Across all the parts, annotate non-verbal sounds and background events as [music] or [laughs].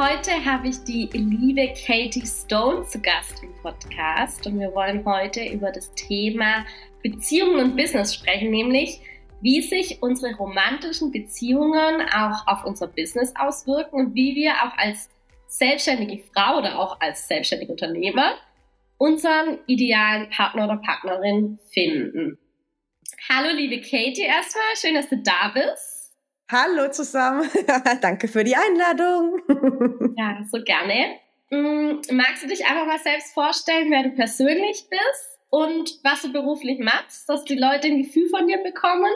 Heute habe ich die liebe Katie Stone zu Gast im Podcast und wir wollen heute über das Thema Beziehungen und Business sprechen, nämlich wie sich unsere romantischen Beziehungen auch auf unser Business auswirken und wie wir auch als selbstständige Frau oder auch als selbstständige Unternehmer unseren idealen Partner oder Partnerin finden. Hallo liebe Katie erstmal, schön, dass du da bist. Hallo zusammen. [laughs] Danke für die Einladung. [laughs] ja, so gerne. Mm, magst du dich einfach mal selbst vorstellen, wer du persönlich bist und was du beruflich machst, dass die Leute ein Gefühl von dir bekommen?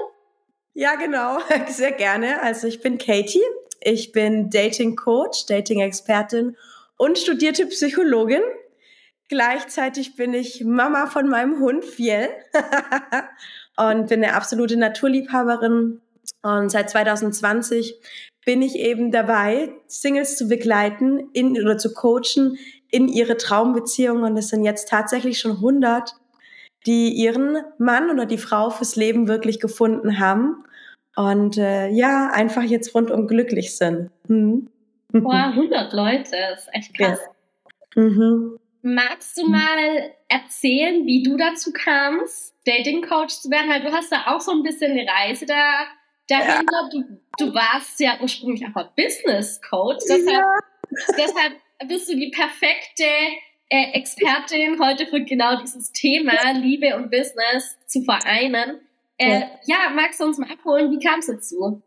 Ja, genau. [laughs] Sehr gerne. Also ich bin Katie. Ich bin Dating Coach, Dating Expertin und studierte Psychologin. Gleichzeitig bin ich Mama von meinem Hund Fiel und bin eine absolute Naturliebhaberin, und seit 2020 bin ich eben dabei, Singles zu begleiten in, oder zu coachen in ihre Traumbeziehung. Und es sind jetzt tatsächlich schon 100, die ihren Mann oder die Frau fürs Leben wirklich gefunden haben. Und äh, ja, einfach jetzt rundum glücklich sind. Hm. Boah, [laughs] 100 Leute, das ist echt krass. Ja. Mhm. Magst du mal erzählen, wie du dazu kamst, Dating Coach zu werden? Weil du hast da auch so ein bisschen eine Reise da dahinter, ja. du, du warst ja ursprünglich auch Business Coach. Deshalb, ja. deshalb bist du die perfekte äh, Expertin heute für genau dieses Thema, Liebe und Business zu vereinen. Äh, ja. ja, magst du uns mal abholen? Wie kam es dazu?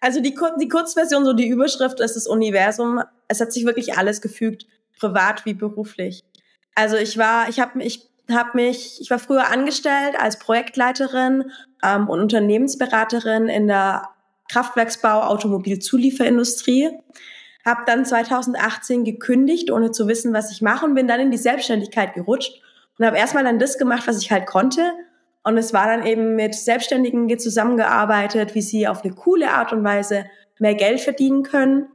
Also die, die Kurzversion, so die Überschrift ist das Universum. Es hat sich wirklich alles gefügt, privat wie beruflich. Also ich war, ich habe mich habe mich, ich war früher angestellt als Projektleiterin ähm, und Unternehmensberaterin in der Kraftwerksbau Automobilzulieferindustrie. Habe dann 2018 gekündigt, ohne zu wissen, was ich mache und bin dann in die Selbstständigkeit gerutscht und habe erstmal dann das gemacht, was ich halt konnte. Und es war dann eben mit Selbstständigen zusammengearbeitet, wie sie auf eine coole Art und Weise mehr Geld verdienen können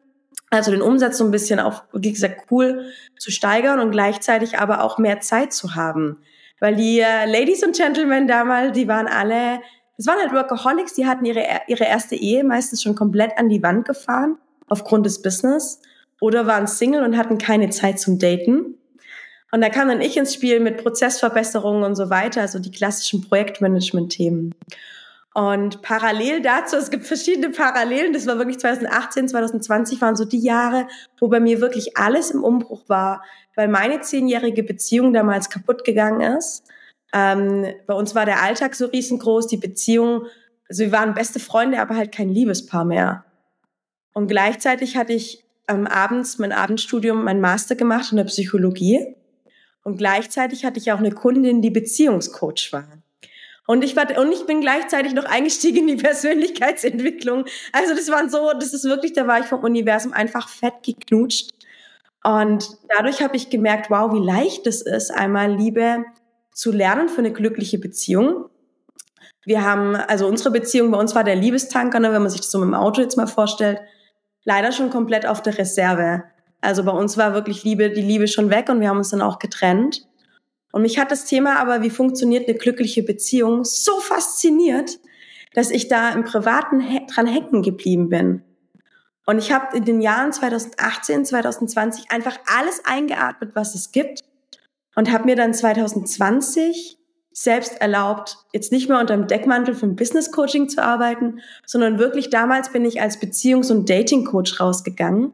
also den Umsatz so ein bisschen auf, wie gesagt, cool zu steigern und gleichzeitig aber auch mehr Zeit zu haben. Weil die äh, Ladies und Gentlemen damals, die waren alle, das waren halt Workaholics, die hatten ihre, ihre erste Ehe meistens schon komplett an die Wand gefahren, aufgrund des Business, oder waren Single und hatten keine Zeit zum Daten. Und da kam dann ich ins Spiel mit Prozessverbesserungen und so weiter, also die klassischen Projektmanagement-Themen. Und parallel dazu, es gibt verschiedene Parallelen, das war wirklich 2018, 2020 waren so die Jahre, wo bei mir wirklich alles im Umbruch war, weil meine zehnjährige Beziehung damals kaputt gegangen ist. Ähm, bei uns war der Alltag so riesengroß, die Beziehung, also wir waren beste Freunde, aber halt kein Liebespaar mehr. Und gleichzeitig hatte ich ähm, abends mein Abendstudium, mein Master gemacht in der Psychologie. Und gleichzeitig hatte ich auch eine Kundin, die Beziehungscoach war. Und ich war, und ich bin gleichzeitig noch eingestiegen in die Persönlichkeitsentwicklung. Also das waren so, das ist wirklich, da war ich vom Universum einfach fett geknutscht. Und dadurch habe ich gemerkt, wow, wie leicht es ist, einmal Liebe zu lernen für eine glückliche Beziehung. Wir haben, also unsere Beziehung bei uns war der Liebestanker, ne, wenn man sich das so mit dem Auto jetzt mal vorstellt, leider schon komplett auf der Reserve. Also bei uns war wirklich Liebe, die Liebe schon weg und wir haben uns dann auch getrennt. Und mich hat das Thema aber, wie funktioniert eine glückliche Beziehung, so fasziniert, dass ich da im Privaten dran hängen geblieben bin. Und ich habe in den Jahren 2018, 2020 einfach alles eingeatmet, was es gibt und habe mir dann 2020 selbst erlaubt, jetzt nicht mehr unter dem Deckmantel vom Business Coaching zu arbeiten, sondern wirklich damals bin ich als Beziehungs- und Dating Coach rausgegangen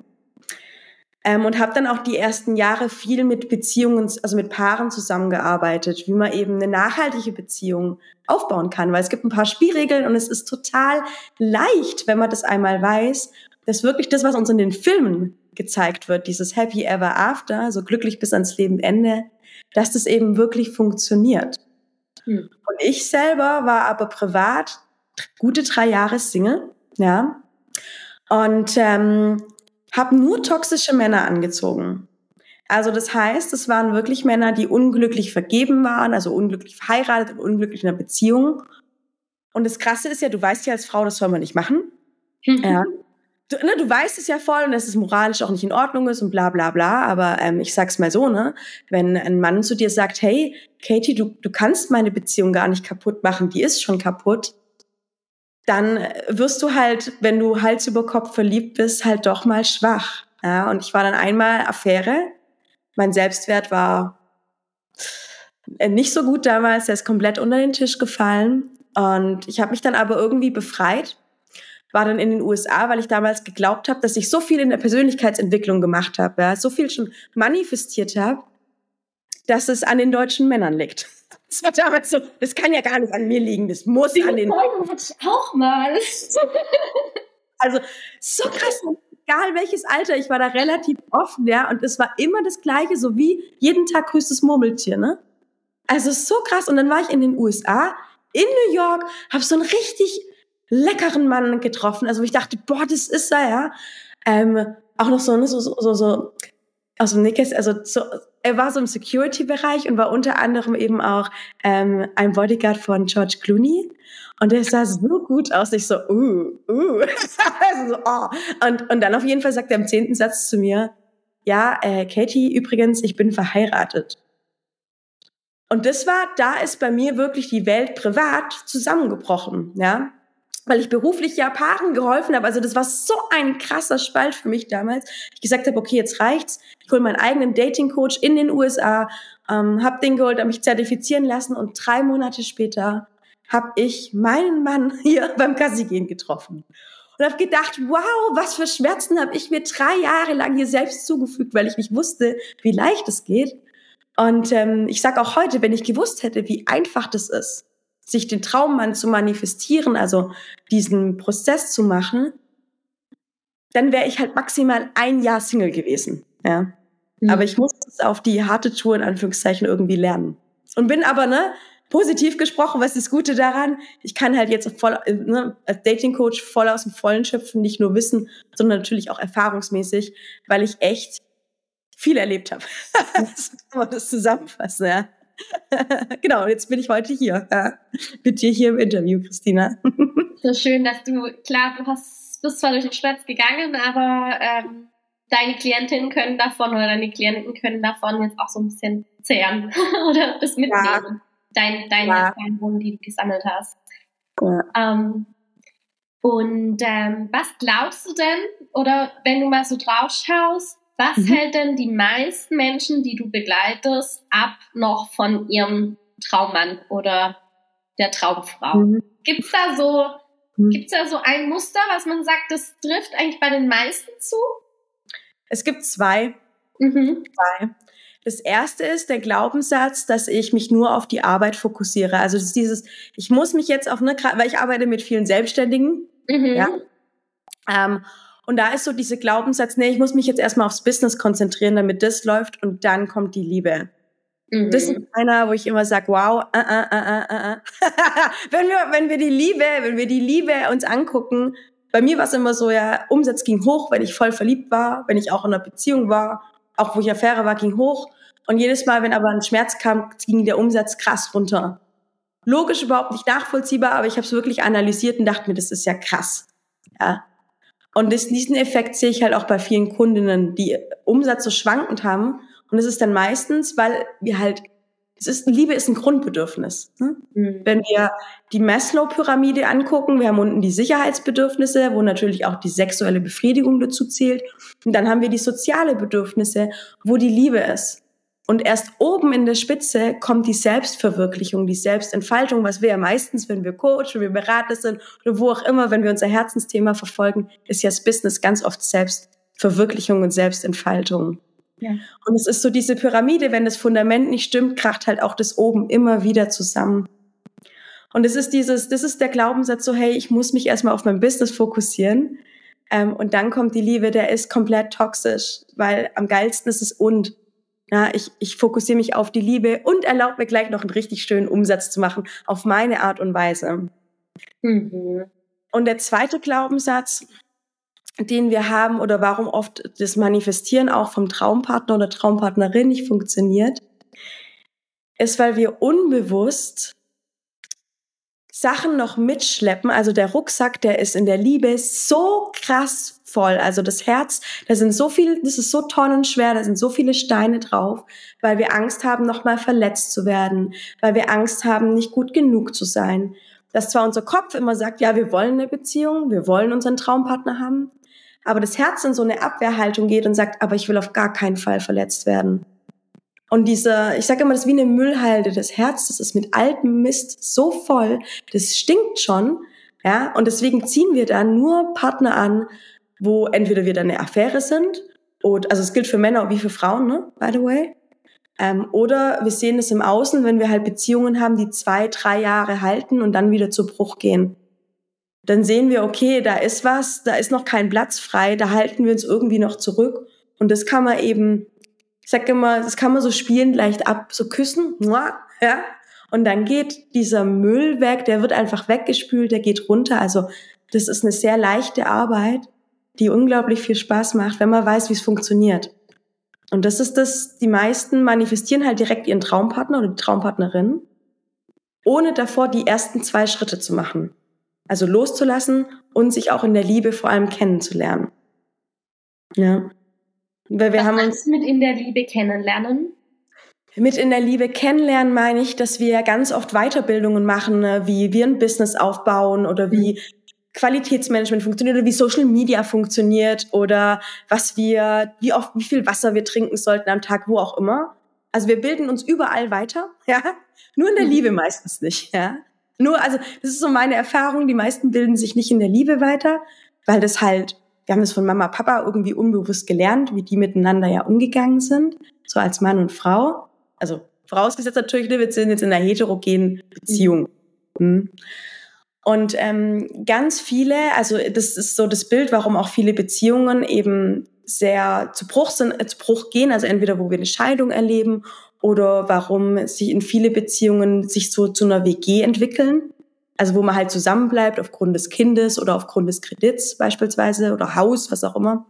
ähm, und habe dann auch die ersten Jahre viel mit Beziehungen, also mit Paaren zusammengearbeitet, wie man eben eine nachhaltige Beziehung aufbauen kann, weil es gibt ein paar Spielregeln und es ist total leicht, wenn man das einmal weiß, dass wirklich das, was uns in den Filmen gezeigt wird, dieses Happy Ever After, so glücklich bis ans Lebenende, dass das eben wirklich funktioniert. Hm. Und ich selber war aber privat gute drei Jahre Single, ja. Und ähm, habe nur toxische Männer angezogen. Also das heißt, es waren wirklich Männer, die unglücklich vergeben waren, also unglücklich verheiratet und unglücklich in einer Beziehung. Und das Krasse ist ja, du weißt ja als Frau, das soll man nicht machen. Mhm. Ja. Du, ne, du weißt es ja voll und dass es moralisch auch nicht in Ordnung ist und bla bla bla. Aber ähm, ich sag's mal so, ne? Wenn ein Mann zu dir sagt, hey, Katie, du, du kannst meine Beziehung gar nicht kaputt machen, die ist schon kaputt, dann wirst du halt, wenn du Hals über Kopf verliebt bist, halt doch mal schwach. Ja, und ich war dann einmal Affäre. Mein Selbstwert war äh, nicht so gut damals, der ist komplett unter den Tisch gefallen. Und ich habe mich dann aber irgendwie befreit, war dann in den USA, weil ich damals geglaubt habe, dass ich so viel in der Persönlichkeitsentwicklung gemacht habe, ja, so viel schon manifestiert habe, dass es an den deutschen Männern liegt. Das war damals so, das kann ja gar nicht an mir liegen, das muss Die an den. auch mal. [laughs] Also so krass, egal welches Alter, ich war da relativ offen, ja, und es war immer das Gleiche, so wie jeden Tag grüßt das Murmeltier, ne? Also so krass. Und dann war ich in den USA, in New York, habe so einen richtig leckeren Mann getroffen. Also ich dachte, boah, das ist er, ja. Ähm, auch noch so, ne, so, so, so, so aus dem Nickes, also so, er war so im Security-Bereich und war unter anderem eben auch ähm, ein Bodyguard von George Clooney. Und der sah so gut aus, ich so, uh, uh. [laughs] also so, oh. und, und dann auf jeden Fall sagt er im zehnten Satz zu mir, ja, äh, Katie, übrigens, ich bin verheiratet. Und das war, da ist bei mir wirklich die Welt privat zusammengebrochen, ja weil ich beruflich ja Paaren geholfen habe. Also das war so ein krasser Spalt für mich damals. Ich gesagt habe, okay, jetzt reicht's. Ich hole meinen eigenen Dating-Coach in den USA, ähm, habe den geholt, habe mich zertifizieren lassen und drei Monate später habe ich meinen Mann [laughs] hier beim Kassigehen getroffen. Und habe gedacht, wow, was für Schmerzen habe ich mir drei Jahre lang hier selbst zugefügt, weil ich nicht wusste, wie leicht es geht. Und ähm, ich sage auch heute, wenn ich gewusst hätte, wie einfach das ist, sich den Traummann zu manifestieren, also diesen Prozess zu machen, dann wäre ich halt maximal ein Jahr Single gewesen. Ja. Mhm. Aber ich muss es auf die harte Tour in Anführungszeichen irgendwie lernen. Und bin aber, ne, positiv gesprochen, was ist das Gute daran? Ich kann halt jetzt voll, ne, als Dating Coach voll aus dem Vollen schöpfen, nicht nur Wissen, sondern natürlich auch erfahrungsmäßig, weil ich echt viel erlebt habe. [laughs] so kann man das zusammenfassen, ja. [laughs] genau, jetzt bin ich heute hier. Ja, mit dir hier im Interview, Christina. [laughs] so schön, dass du, klar, du hast, bist zwar durch den Schmerz gegangen, aber ähm, deine Klientinnen können davon oder deine Klienten können davon jetzt auch so ein bisschen zehren [laughs] oder das mitnehmen. Ja. Dein, deine ja. Erfahrungen, die du gesammelt hast. Ja. Ähm, und ähm, was glaubst du denn, oder wenn du mal so drauf schaust, was mhm. hält denn die meisten Menschen, die du begleitest, ab noch von ihrem Traummann oder der Traumfrau? Mhm. Gibt's da so, mhm. gibt's da so ein Muster, was man sagt, das trifft eigentlich bei den meisten zu? Es gibt zwei. Mhm. zwei. Das erste ist der Glaubenssatz, dass ich mich nur auf die Arbeit fokussiere. Also das ist dieses, ich muss mich jetzt auf eine, weil ich arbeite mit vielen Selbstständigen, mhm. ja. Ähm, und da ist so diese Glaubenssatz, nee, ich muss mich jetzt erstmal aufs Business konzentrieren, damit das läuft und dann kommt die Liebe. Mhm. Das ist einer, wo ich immer sage, wow, uh, uh, uh, wenn wir, wenn wir die Liebe, wenn wir die Liebe uns angucken, bei mir war es immer so, ja, Umsatz ging hoch, wenn ich voll verliebt war, wenn ich auch in einer Beziehung war, auch wo ich Affäre war, ging hoch. Und jedes Mal, wenn aber ein Schmerz kam, ging der Umsatz krass runter. Logisch überhaupt nicht nachvollziehbar, aber ich habe es wirklich analysiert und dachte mir, das ist ja krass. Ja, und diesen Effekt sehe ich halt auch bei vielen Kundinnen, die Umsatz so schwankend haben. Und es ist dann meistens, weil wir halt, es ist, Liebe ist ein Grundbedürfnis. Ne? Mhm. Wenn wir die Maslow-Pyramide angucken, wir haben unten die Sicherheitsbedürfnisse, wo natürlich auch die sexuelle Befriedigung dazu zählt. Und dann haben wir die soziale Bedürfnisse, wo die Liebe ist. Und erst oben in der Spitze kommt die Selbstverwirklichung, die Selbstentfaltung, was wir ja meistens, wenn wir Coach, wenn wir Berater sind oder wo auch immer, wenn wir unser Herzensthema verfolgen, ist ja das Business ganz oft Selbstverwirklichung und Selbstentfaltung. Ja. Und es ist so diese Pyramide, wenn das Fundament nicht stimmt, kracht halt auch das oben immer wieder zusammen. Und es ist dieses, das ist der Glaubenssatz so, hey, ich muss mich erstmal auf mein Business fokussieren. Ähm, und dann kommt die Liebe, der ist komplett toxisch, weil am geilsten ist es und. Ja, ich, ich fokussiere mich auf die Liebe und erlaube mir gleich noch einen richtig schönen Umsatz zu machen, auf meine Art und Weise. Mhm. Und der zweite Glaubenssatz, den wir haben oder warum oft das Manifestieren auch vom Traumpartner oder Traumpartnerin nicht funktioniert, ist, weil wir unbewusst Sachen noch mitschleppen. Also der Rucksack, der ist in der Liebe so krass voll. Also das Herz, da sind so viele, das ist so tonnenschwer, da sind so viele Steine drauf, weil wir Angst haben, nochmal verletzt zu werden, weil wir Angst haben, nicht gut genug zu sein. Dass zwar unser Kopf immer sagt, ja, wir wollen eine Beziehung, wir wollen unseren Traumpartner haben, aber das Herz in so eine Abwehrhaltung geht und sagt, aber ich will auf gar keinen Fall verletzt werden. Und dieser, ich sage immer, das ist wie eine Müllhalde. Das Herz, das ist mit altem Mist so voll, das stinkt schon. Ja, und deswegen ziehen wir da nur Partner an, wo entweder wir da eine Affäre sind, oder, also es gilt für Männer wie für Frauen, ne, by the way. Ähm, oder wir sehen es im Außen, wenn wir halt Beziehungen haben, die zwei, drei Jahre halten und dann wieder zu Bruch gehen. Dann sehen wir, okay, da ist was, da ist noch kein Platz frei, da halten wir uns irgendwie noch zurück. Und das kann man eben ich sag immer, das kann man so spielen, leicht ab, so küssen, ja. Und dann geht dieser Müll weg, der wird einfach weggespült, der geht runter. Also das ist eine sehr leichte Arbeit, die unglaublich viel Spaß macht, wenn man weiß, wie es funktioniert. Und das ist das, die meisten manifestieren halt direkt ihren Traumpartner oder die Traumpartnerin, ohne davor die ersten zwei Schritte zu machen. Also loszulassen und sich auch in der Liebe vor allem kennenzulernen. Ja. Weil wir Was haben uns mit in der Liebe kennenlernen. Mit in der Liebe kennenlernen meine ich, dass wir ganz oft Weiterbildungen machen, ne, wie wir ein Business aufbauen oder wie mhm. Qualitätsmanagement funktioniert oder wie Social Media funktioniert oder was wir, wie oft, wie viel Wasser wir trinken sollten am Tag, wo auch immer. Also wir bilden uns überall weiter, [laughs] ja. Nur in der mhm. Liebe meistens nicht, ja. Nur, also das ist so meine Erfahrung. Die meisten bilden sich nicht in der Liebe weiter, weil das halt wir haben das von Mama, Papa irgendwie unbewusst gelernt, wie die miteinander ja umgegangen sind, so als Mann und Frau. Also vorausgesetzt natürlich, wir sind jetzt in einer heterogenen Beziehung. Mhm. Und ähm, ganz viele, also das ist so das Bild, warum auch viele Beziehungen eben sehr zu Bruch sind, äh, zu Bruch gehen, also entweder wo wir eine Scheidung erleben oder warum sich in viele Beziehungen sich so zu einer WG entwickeln, also wo man halt zusammenbleibt aufgrund des Kindes oder aufgrund des Kredits beispielsweise oder Haus, was auch immer.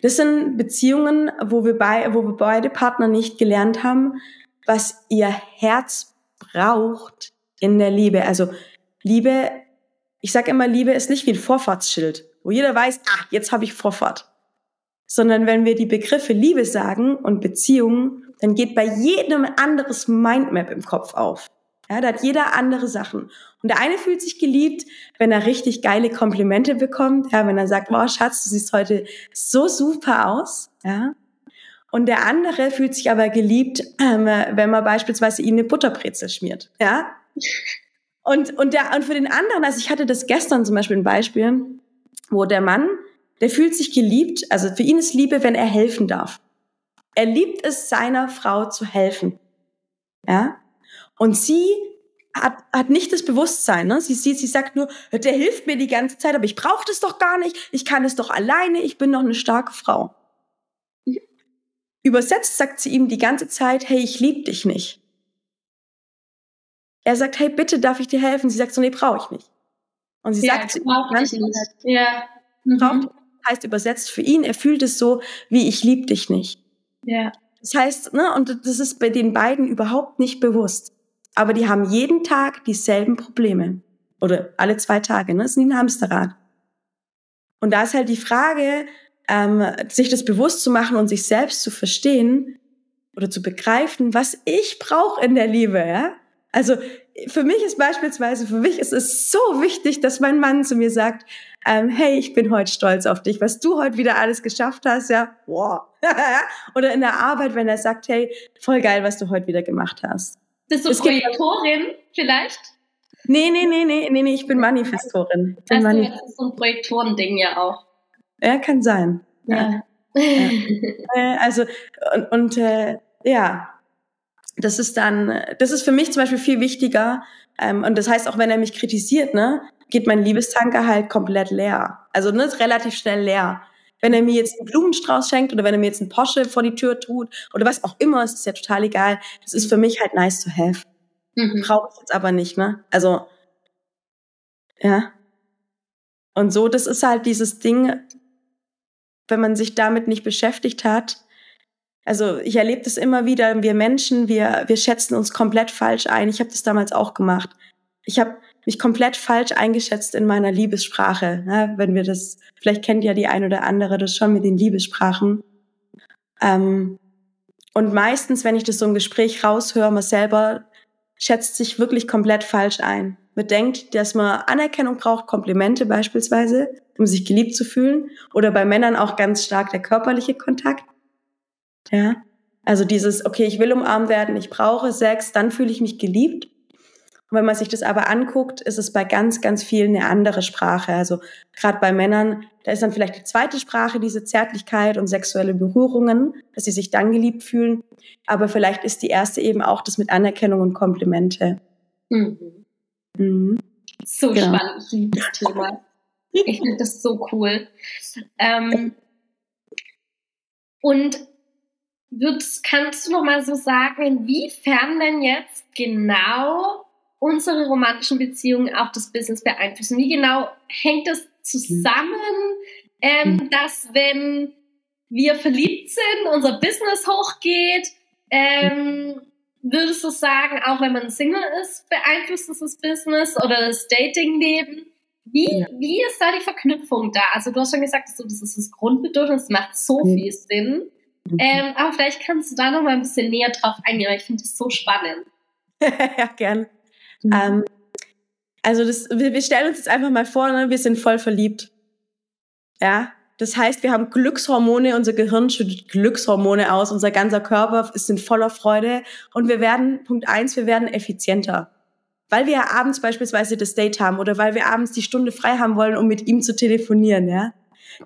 Das sind Beziehungen, wo wir, bei, wo wir beide Partner nicht gelernt haben, was ihr Herz braucht in der Liebe. Also Liebe, ich sage immer, Liebe ist nicht wie ein Vorfahrtsschild, wo jeder weiß, ah, jetzt habe ich Vorfahrt. Sondern wenn wir die Begriffe Liebe sagen und Beziehung, dann geht bei jedem anderes Mindmap im Kopf auf. Ja, da hat jeder andere Sachen. Und der eine fühlt sich geliebt, wenn er richtig geile Komplimente bekommt, ja, wenn er sagt, wow, Schatz, du siehst heute so super aus, ja. Und der andere fühlt sich aber geliebt, ähm, wenn man beispielsweise ihm eine Butterbrezel schmiert, ja. Und, und, der, und für den anderen, also ich hatte das gestern zum Beispiel ein Beispiel, wo der Mann, der fühlt sich geliebt, also für ihn ist Liebe, wenn er helfen darf. Er liebt es, seiner Frau zu helfen. Ja. Und sie hat, hat nicht das Bewusstsein. Ne? Sie sieht, sie sagt nur, der hilft mir die ganze Zeit, aber ich brauche das doch gar nicht. Ich kann es doch alleine. Ich bin doch eine starke Frau. Übersetzt sagt sie ihm die ganze Zeit, hey, ich liebe dich nicht. Er sagt, hey, bitte darf ich dir helfen? Sie sagt so, nee, brauche ich nicht. Und sie ja, sagt, sie ganz nicht. Ja. Mhm. Braucht, heißt übersetzt für ihn, er fühlt es so, wie ich liebe dich nicht. Ja. Das heißt, ne, und das ist bei den beiden überhaupt nicht bewusst aber die haben jeden Tag dieselben Probleme. Oder alle zwei Tage, ne? Das ist wie ein Hamsterrad. Und da ist halt die Frage, ähm, sich das bewusst zu machen und sich selbst zu verstehen oder zu begreifen, was ich brauche in der Liebe, ja? Also für mich ist beispielsweise, für mich ist es so wichtig, dass mein Mann zu mir sagt, ähm, hey, ich bin heute stolz auf dich, was du heute wieder alles geschafft hast, ja, wow. [laughs] Oder in der Arbeit, wenn er sagt, hey, voll geil, was du heute wieder gemacht hast. Bist du es Projektorin vielleicht? Nee, nee, nee, nee, nee, nee, ich bin Manifestorin. Ich bin also, Manif das ist so ein Projektorending ja auch. Ja, kann sein. Ja. ja. ja. also, und, und äh, ja, das ist dann, das ist für mich zum Beispiel viel wichtiger. Ähm, und das heißt, auch wenn er mich kritisiert, ne, geht mein Liebestanker halt komplett leer. Also ne, ist relativ schnell leer. Wenn er mir jetzt einen Blumenstrauß schenkt oder wenn er mir jetzt einen Porsche vor die Tür tut oder was auch immer, es ist ja total egal. Das ist für mich halt nice to have. Mhm. Brauche ich jetzt aber nicht, ne? Also, ja. Und so, das ist halt dieses Ding, wenn man sich damit nicht beschäftigt hat. Also ich erlebe das immer wieder, wir Menschen, wir, wir schätzen uns komplett falsch ein. Ich habe das damals auch gemacht. Ich habe mich komplett falsch eingeschätzt in meiner Liebessprache. Ne? Wenn wir das, vielleicht kennt ja die ein oder andere das schon mit den Liebessprachen. Ähm, und meistens, wenn ich das so im Gespräch raushöre, man selber schätzt sich wirklich komplett falsch ein. Man denkt, dass man Anerkennung braucht, Komplimente beispielsweise, um sich geliebt zu fühlen. Oder bei Männern auch ganz stark der körperliche Kontakt. Ja. Also dieses, okay, ich will umarmt werden, ich brauche Sex, dann fühle ich mich geliebt. Und wenn man sich das aber anguckt, ist es bei ganz, ganz vielen eine andere Sprache. Also gerade bei Männern, da ist dann vielleicht die zweite Sprache diese Zärtlichkeit und sexuelle Berührungen, dass sie sich dann geliebt fühlen. Aber vielleicht ist die erste eben auch das mit Anerkennung und Komplimente. Mhm. Mhm. So genau. spannend, ich liebe das Thema. Ich finde das so cool. Ähm, und kannst du noch mal so sagen, inwiefern denn jetzt genau unsere romantischen Beziehungen auch das Business beeinflussen? Wie genau hängt das zusammen, ähm, mhm. dass wenn wir verliebt sind, unser Business hochgeht? Ähm, würdest du sagen, auch wenn man Single ist, beeinflusst es das Business oder das Datingleben? Wie, ja. wie ist da die Verknüpfung da? Also du hast schon gesagt, das ist das Grundbedürfnis, das macht so mhm. viel Sinn. Mhm. Ähm, aber vielleicht kannst du da noch mal ein bisschen näher drauf eingehen, weil ich finde das so spannend. [laughs] ja, gern. Mhm. Ähm, also das, wir, wir stellen uns jetzt einfach mal vor, ne, wir sind voll verliebt. Ja, das heißt, wir haben Glückshormone, unser Gehirn schüttet Glückshormone aus, unser ganzer Körper ist in voller Freude und wir werden, Punkt eins, wir werden effizienter. Weil wir ja abends beispielsweise das Date haben oder weil wir abends die Stunde frei haben wollen, um mit ihm zu telefonieren, ja.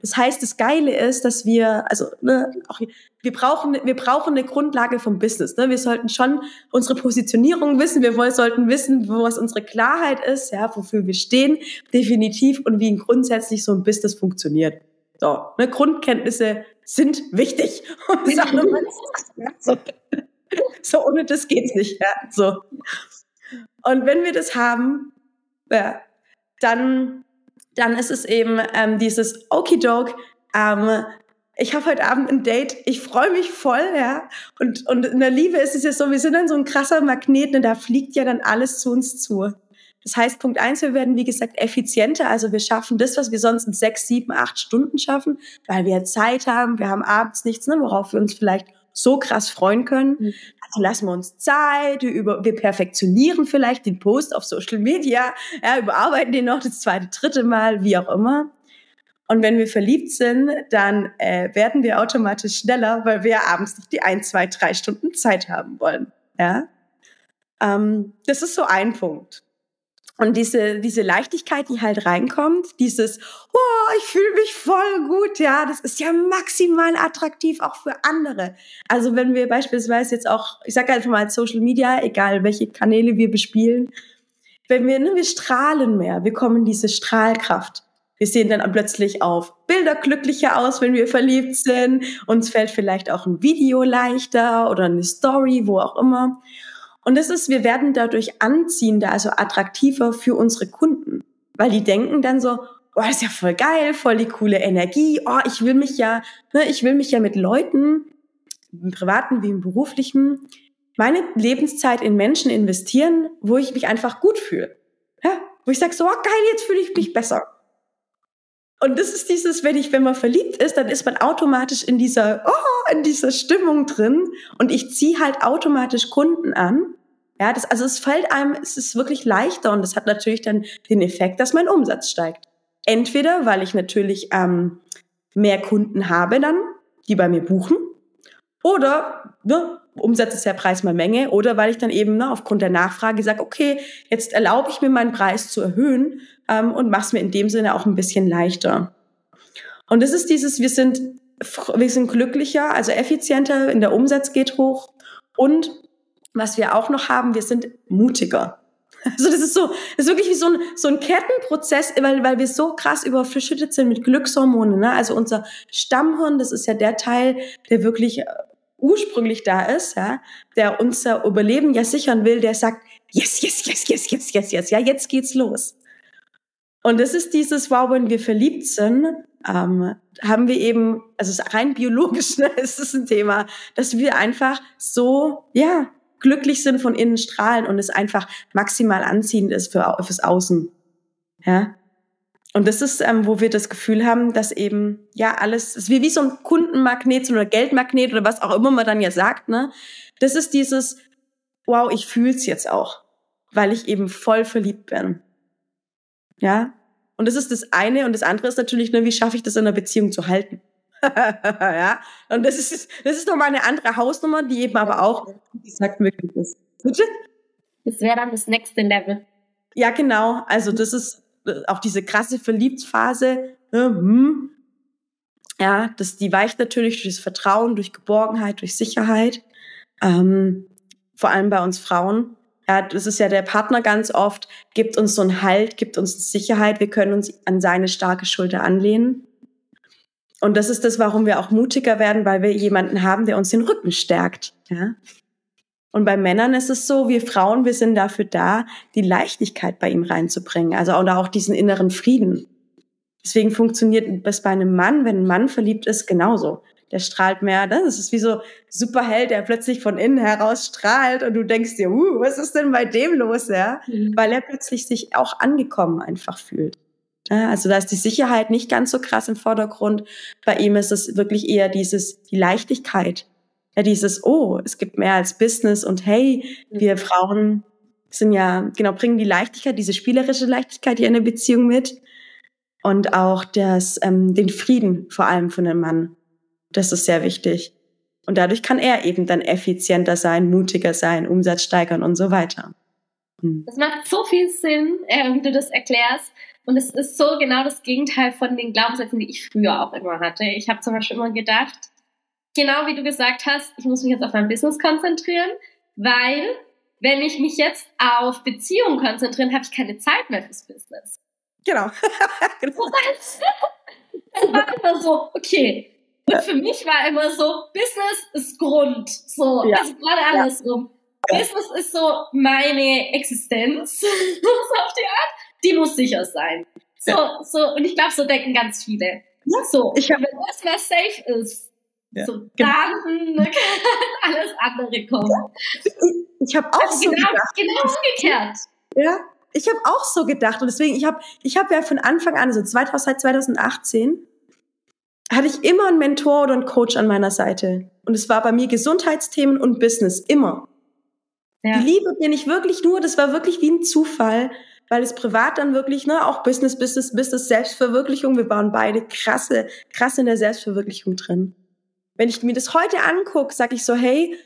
Das heißt, das Geile ist, dass wir, also ne, auch, wir brauchen, wir brauchen eine Grundlage vom Business. Ne? Wir sollten schon unsere Positionierung wissen. Wir wollen, sollten wissen, wo was unsere Klarheit ist, ja, wofür wir stehen, definitiv und wie grundsätzlich so ein Business funktioniert. So, ne, Grundkenntnisse sind wichtig. [laughs] so, ohne das geht's nicht. Ja, so. Und wenn wir das haben, ja, dann dann ist es eben ähm, dieses Okidoke, ähm, ich habe heute Abend ein Date, ich freue mich voll, ja. Und, und in der Liebe ist es ja so, wir sind dann so ein krasser Magnet, und ne, da fliegt ja dann alles zu uns zu. Das heißt, Punkt eins, wir werden, wie gesagt, effizienter. Also wir schaffen das, was wir sonst in sechs, sieben, acht Stunden schaffen, weil wir Zeit haben, wir haben abends nichts, ne, worauf wir uns vielleicht so krass freuen können. Mhm. Also lassen wir uns Zeit, wir, über, wir perfektionieren vielleicht den Post auf Social Media, ja, überarbeiten den noch das zweite, dritte Mal, wie auch immer. Und wenn wir verliebt sind, dann äh, werden wir automatisch schneller, weil wir abends noch die ein, zwei, drei Stunden Zeit haben wollen. Ja, ähm, das ist so ein Punkt. Und diese, diese Leichtigkeit, die halt reinkommt, dieses, oh, ich fühle mich voll gut, ja, das ist ja maximal attraktiv auch für andere. Also wenn wir beispielsweise jetzt auch, ich sage einfach mal Social Media, egal welche Kanäle wir bespielen, wenn wir, ne, wir strahlen mehr, wir kommen diese Strahlkraft. Wir sehen dann plötzlich auf Bilder glücklicher aus, wenn wir verliebt sind. Uns fällt vielleicht auch ein Video leichter oder eine Story, wo auch immer. Und das ist, wir werden dadurch anziehender, also attraktiver für unsere Kunden, weil die denken dann so, oh, das ist ja voll geil, voll die coole Energie. Oh, ich will mich ja, ne, ich will mich ja mit Leuten, im privaten wie im beruflichen, meine Lebenszeit in Menschen investieren, wo ich mich einfach gut fühle. Ja, wo ich sage so, oh, geil, jetzt fühle ich mich besser. Und das ist dieses, wenn ich, wenn man verliebt ist, dann ist man automatisch in dieser, oh, in dieser Stimmung drin und ich ziehe halt automatisch Kunden an. Ja, das, also es fällt einem, es ist wirklich leichter und das hat natürlich dann den Effekt, dass mein Umsatz steigt. Entweder, weil ich natürlich ähm, mehr Kunden habe dann, die bei mir buchen, oder ne, Umsatz ist ja Preis mal Menge, oder weil ich dann eben ne, aufgrund der Nachfrage sage, okay, jetzt erlaube ich mir meinen Preis zu erhöhen ähm, und mache es mir in dem Sinne auch ein bisschen leichter. Und das ist dieses, wir sind, wir sind glücklicher, also effizienter, in der Umsatz geht hoch und was wir auch noch haben, wir sind mutiger. [laughs] Also das ist so, das ist wirklich wie so ein, so ein Kettenprozess, weil, weil wir so krass überschüttet sind mit Glückshormonen. Ne? Also unser Stammhirn, das ist ja der Teil, der wirklich äh, ursprünglich da ist, ja, der unser Überleben ja sichern will, der sagt, yes, yes, yes, yes, yes, yes, yes, ja, jetzt geht's los. Und das ist dieses, wow, wenn wir verliebt sind, ähm, haben wir eben, also rein biologisch [laughs] ne, ist es ein Thema, dass wir einfach so, ja, glücklich sind von innen strahlen und es einfach maximal anziehend ist für, fürs Außen. Ja. Und das ist, ähm, wo wir das Gefühl haben, dass eben, ja, alles, ist wie, wie so ein Kundenmagnet oder Geldmagnet oder was auch immer man dann ja sagt, ne? Das ist dieses, wow, ich fühl's jetzt auch, weil ich eben voll verliebt bin. Ja. Und das ist das eine und das andere ist natürlich, ne, wie schaffe ich das in einer Beziehung zu halten? [laughs] ja, und das ist, das ist nochmal eine andere Hausnummer, die eben aber auch, wie gesagt, möglich ist. Bitte? Das wäre dann das nächste Level. Ja, genau. Also das ist auch diese krasse Verliebtphase. Hm. Ja, das, die weicht natürlich durch das Vertrauen, durch Geborgenheit, durch Sicherheit. Ähm, vor allem bei uns Frauen. Ja, das ist ja der Partner ganz oft, gibt uns so einen Halt, gibt uns Sicherheit. Wir können uns an seine starke Schulter anlehnen. Und das ist das, warum wir auch mutiger werden, weil wir jemanden haben, der uns den Rücken stärkt. Ja? Und bei Männern ist es so, wir Frauen, wir sind dafür da, die Leichtigkeit bei ihm reinzubringen, also oder auch diesen inneren Frieden. Deswegen funktioniert das bei einem Mann, wenn ein Mann verliebt ist, genauso. Der strahlt mehr, das ist wie so Superheld, der plötzlich von innen heraus strahlt und du denkst dir, uh, was ist denn bei dem los, ja? Mhm. Weil er plötzlich sich auch angekommen einfach fühlt. Ja, also da ist die Sicherheit nicht ganz so krass im Vordergrund. Bei ihm ist es wirklich eher dieses, die Leichtigkeit. Ja, dieses, oh, es gibt mehr als Business und hey, wir mhm. Frauen sind ja, genau, bringen die Leichtigkeit, diese spielerische Leichtigkeit hier in der Beziehung mit. Und auch das, ähm, den Frieden vor allem von dem Mann. Das ist sehr wichtig. Und dadurch kann er eben dann effizienter sein, mutiger sein, Umsatz steigern und so weiter. Hm. Das macht so viel Sinn, äh, wie du das erklärst. Und es ist so genau das Gegenteil von den Glaubenssätzen, die ich früher auch immer hatte. Ich habe zum Beispiel immer gedacht, genau wie du gesagt hast, ich muss mich jetzt auf mein Business konzentrieren, weil wenn ich mich jetzt auf Beziehungen konzentriere, habe ich keine Zeit mehr fürs Business. Genau. [laughs] genau. [laughs] Das war immer so, okay. Und für mich war immer so, Business ist Grund. So, ja. also gerade andersrum. Ja. Business ist so meine Existenz, [laughs] so auf die Art die muss sicher sein. So, ja. so, und ich glaube, so denken ganz viele. Ja, so, ich hab, wenn das was safe ist, ja, so, genau. dann kann [laughs] alles andere kommen. Ja. Ich habe auch also so genau, gedacht. Genau umgekehrt. Ja, ich habe auch so gedacht und deswegen, ich habe ich hab ja von Anfang an, so 2000, seit 2018, hatte ich immer einen Mentor oder einen Coach an meiner Seite. Und es war bei mir Gesundheitsthemen und Business, immer. Ja. Die Liebe bin ich wirklich nur, das war wirklich wie ein Zufall weil es privat dann wirklich, ne, auch Business, Business, Business, Selbstverwirklichung, wir waren beide krasse, krass in der Selbstverwirklichung drin. Wenn ich mir das heute angucke, sag ich so, hey,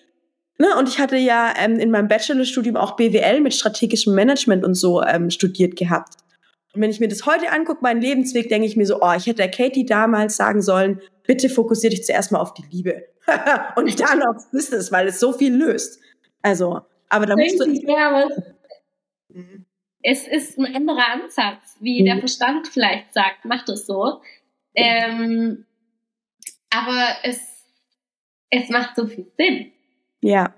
ne, und ich hatte ja ähm, in meinem Bachelorstudium auch BWL mit strategischem Management und so ähm, studiert gehabt. Und wenn ich mir das heute angucke, meinen Lebensweg, denke ich mir so, oh, ich hätte der Katie damals sagen sollen, bitte fokussiere dich zuerst mal auf die Liebe [laughs] und dann aufs Business, weil es so viel löst. Also, aber da musst du... Ja, mhm es ist ein anderer Ansatz, wie mhm. der Verstand vielleicht sagt, macht es so. Ähm, aber es, es macht so viel Sinn. Ja.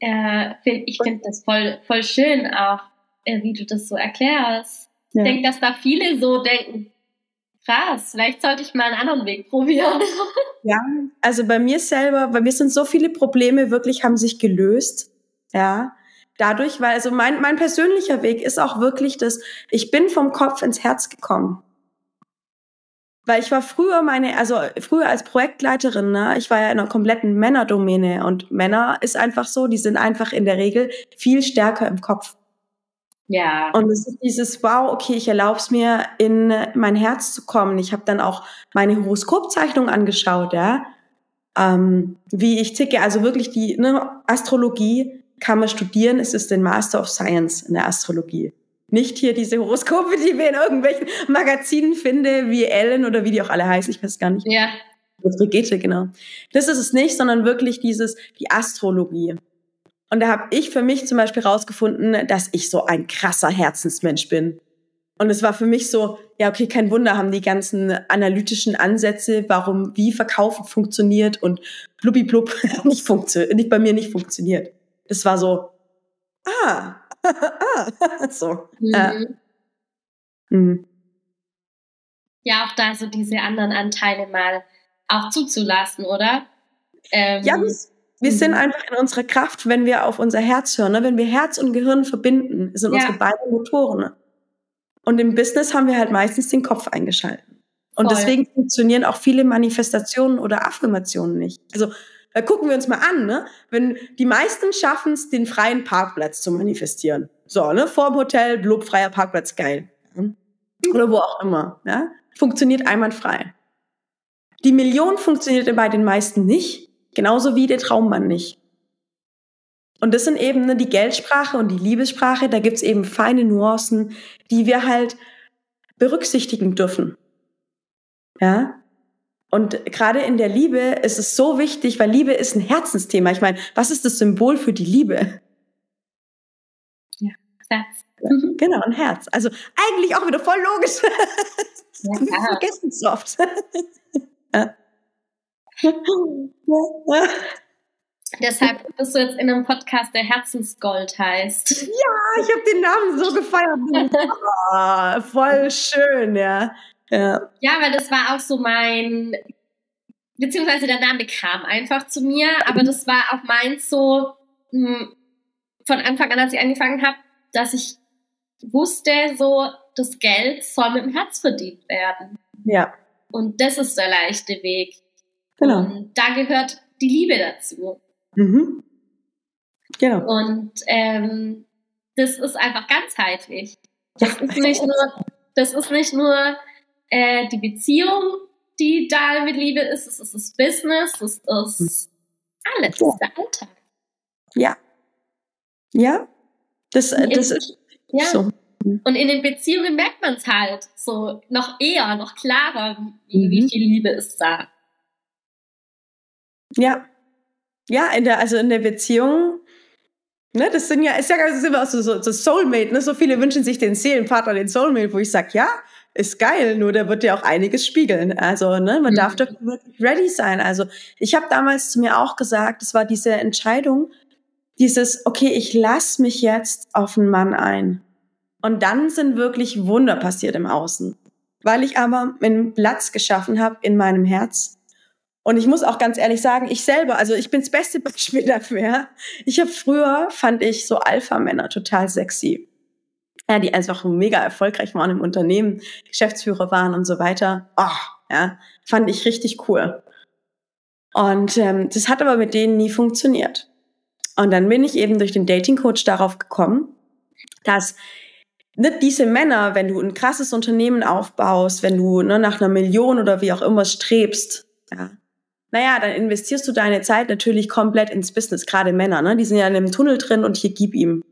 Äh, find, ich finde das voll, voll schön auch, äh, wie du das so erklärst. Ja. Ich denke, dass da viele so denken, krass, vielleicht sollte ich mal einen anderen Weg probieren. [laughs] Ja, also bei mir selber, bei mir sind so viele Probleme wirklich, haben sich gelöst. Ja, dadurch, weil also mein, mein persönlicher Weg ist auch wirklich das, ich bin vom Kopf ins Herz gekommen. Weil ich war früher meine, also früher als Projektleiterin, ne, ich war ja in einer kompletten Männerdomäne und Männer ist einfach so, die sind einfach in der Regel viel stärker im Kopf. Ja. Und es ist dieses, wow, okay, ich erlaube es mir, in mein Herz zu kommen. Ich habe dann auch meine Horoskopzeichnung angeschaut, ja, ähm, wie ich ticke, also wirklich die ne, Astrologie kann man studieren, es ist den Master of Science in der Astrologie. Nicht hier diese Horoskope, die wir in irgendwelchen Magazinen finden, wie Ellen oder wie die auch alle heißen, ich weiß gar nicht. Ja. Brigitte, genau. Das ist es nicht, sondern wirklich dieses, die Astrologie. Und da habe ich für mich zum Beispiel rausgefunden, dass ich so ein krasser Herzensmensch bin. Und es war für mich so, ja, okay, kein Wunder, haben die ganzen analytischen Ansätze, warum, wie Verkaufen funktioniert und blubbi-blub [laughs] nicht funktioniert, nicht bei mir nicht funktioniert. Das war so, ah, ah, [laughs] so. Mhm. Äh. Mhm. Ja, auch da so diese anderen Anteile mal auch zuzulassen, oder? Ähm, ja, wir, sind mhm. einfach in unserer Kraft, wenn wir auf unser Herz hören. Ne? Wenn wir Herz und Gehirn verbinden, sind ja. unsere beiden Motoren. Ne? Und im Business haben wir halt meistens den Kopf eingeschalten. Und Voll. deswegen funktionieren auch viele Manifestationen oder Affirmationen nicht. Also da gucken wir uns mal an, ne? Wenn die meisten schaffen es, den freien Parkplatz zu manifestieren. So, ne? Vorm Hotel, blub, freier Parkplatz, geil. Oder wo auch immer. Ja? Funktioniert einwandfrei. Die Million funktioniert bei den meisten nicht, genauso wie der Traummann nicht. Und das sind eben ne, die Geldsprache und die Liebessprache, da gibt's eben feine Nuancen, die wir halt berücksichtigen dürfen. Ja? Und gerade in der Liebe ist es so wichtig, weil Liebe ist ein Herzensthema. Ich meine, was ist das Symbol für die Liebe? Ja, Herz. Mhm. [laughs] Genau, ein Herz. Also eigentlich auch wieder voll logisch. Ja, [laughs] Wir vergessen es oft. [laughs] ja. Deshalb bist du jetzt in einem Podcast, der Herzensgold heißt. Ja, ich habe den Namen so gefeiert. oh, voll schön, ja. Ja. Ja, weil das war auch so mein, beziehungsweise der Name kam einfach zu mir, aber das war auch meins so hm, von Anfang an, als ich angefangen habe, dass ich wusste, so das Geld soll mit dem Herz verdient werden. Ja. Und das ist der leichte Weg. Genau. Und da gehört die Liebe dazu. Mhm. Genau. Und ähm, das ist einfach ganzheitlich. Das ist nicht nur, das ist nicht nur äh, die Beziehung, die da mit Liebe ist, es ist das Business, es ist alles, ja. der Alltag. Ja. Ja. Das, das ist ja. so. Und in den Beziehungen merkt man es halt so noch eher, noch klarer, wie, mhm. wie viel Liebe ist da. Ja. Ja, in der, also in der Beziehung, ne, das sind ja, ist ja ganz immer so, so, so Soulmate, ne? So viele wünschen sich den Seelenpartner, den Soulmate, wo ich sag, ja, ist geil, nur der wird ja auch einiges spiegeln. Also, ne, man mhm. darf doch wirklich ready sein. Also, ich habe damals zu mir auch gesagt, es war diese Entscheidung, dieses, okay, ich lass mich jetzt auf einen Mann ein. Und dann sind wirklich Wunder passiert im Außen. Weil ich aber einen Platz geschaffen habe in meinem Herz. Und ich muss auch ganz ehrlich sagen, ich selber, also ich bin das beste [laughs] Beispiel dafür. Ich habe früher, fand ich so Alpha-Männer total sexy. Ja, die einfach mega erfolgreich waren im Unternehmen, Geschäftsführer waren und so weiter. Oh, ja, fand ich richtig cool. Und ähm, das hat aber mit denen nie funktioniert. Und dann bin ich eben durch den Dating Coach darauf gekommen, dass nicht diese Männer, wenn du ein krasses Unternehmen aufbaust, wenn du ne, nach einer Million oder wie auch immer strebst, ja, naja, dann investierst du deine Zeit natürlich komplett ins Business, gerade Männer, ne? Die sind ja in einem Tunnel drin und hier gib ihm.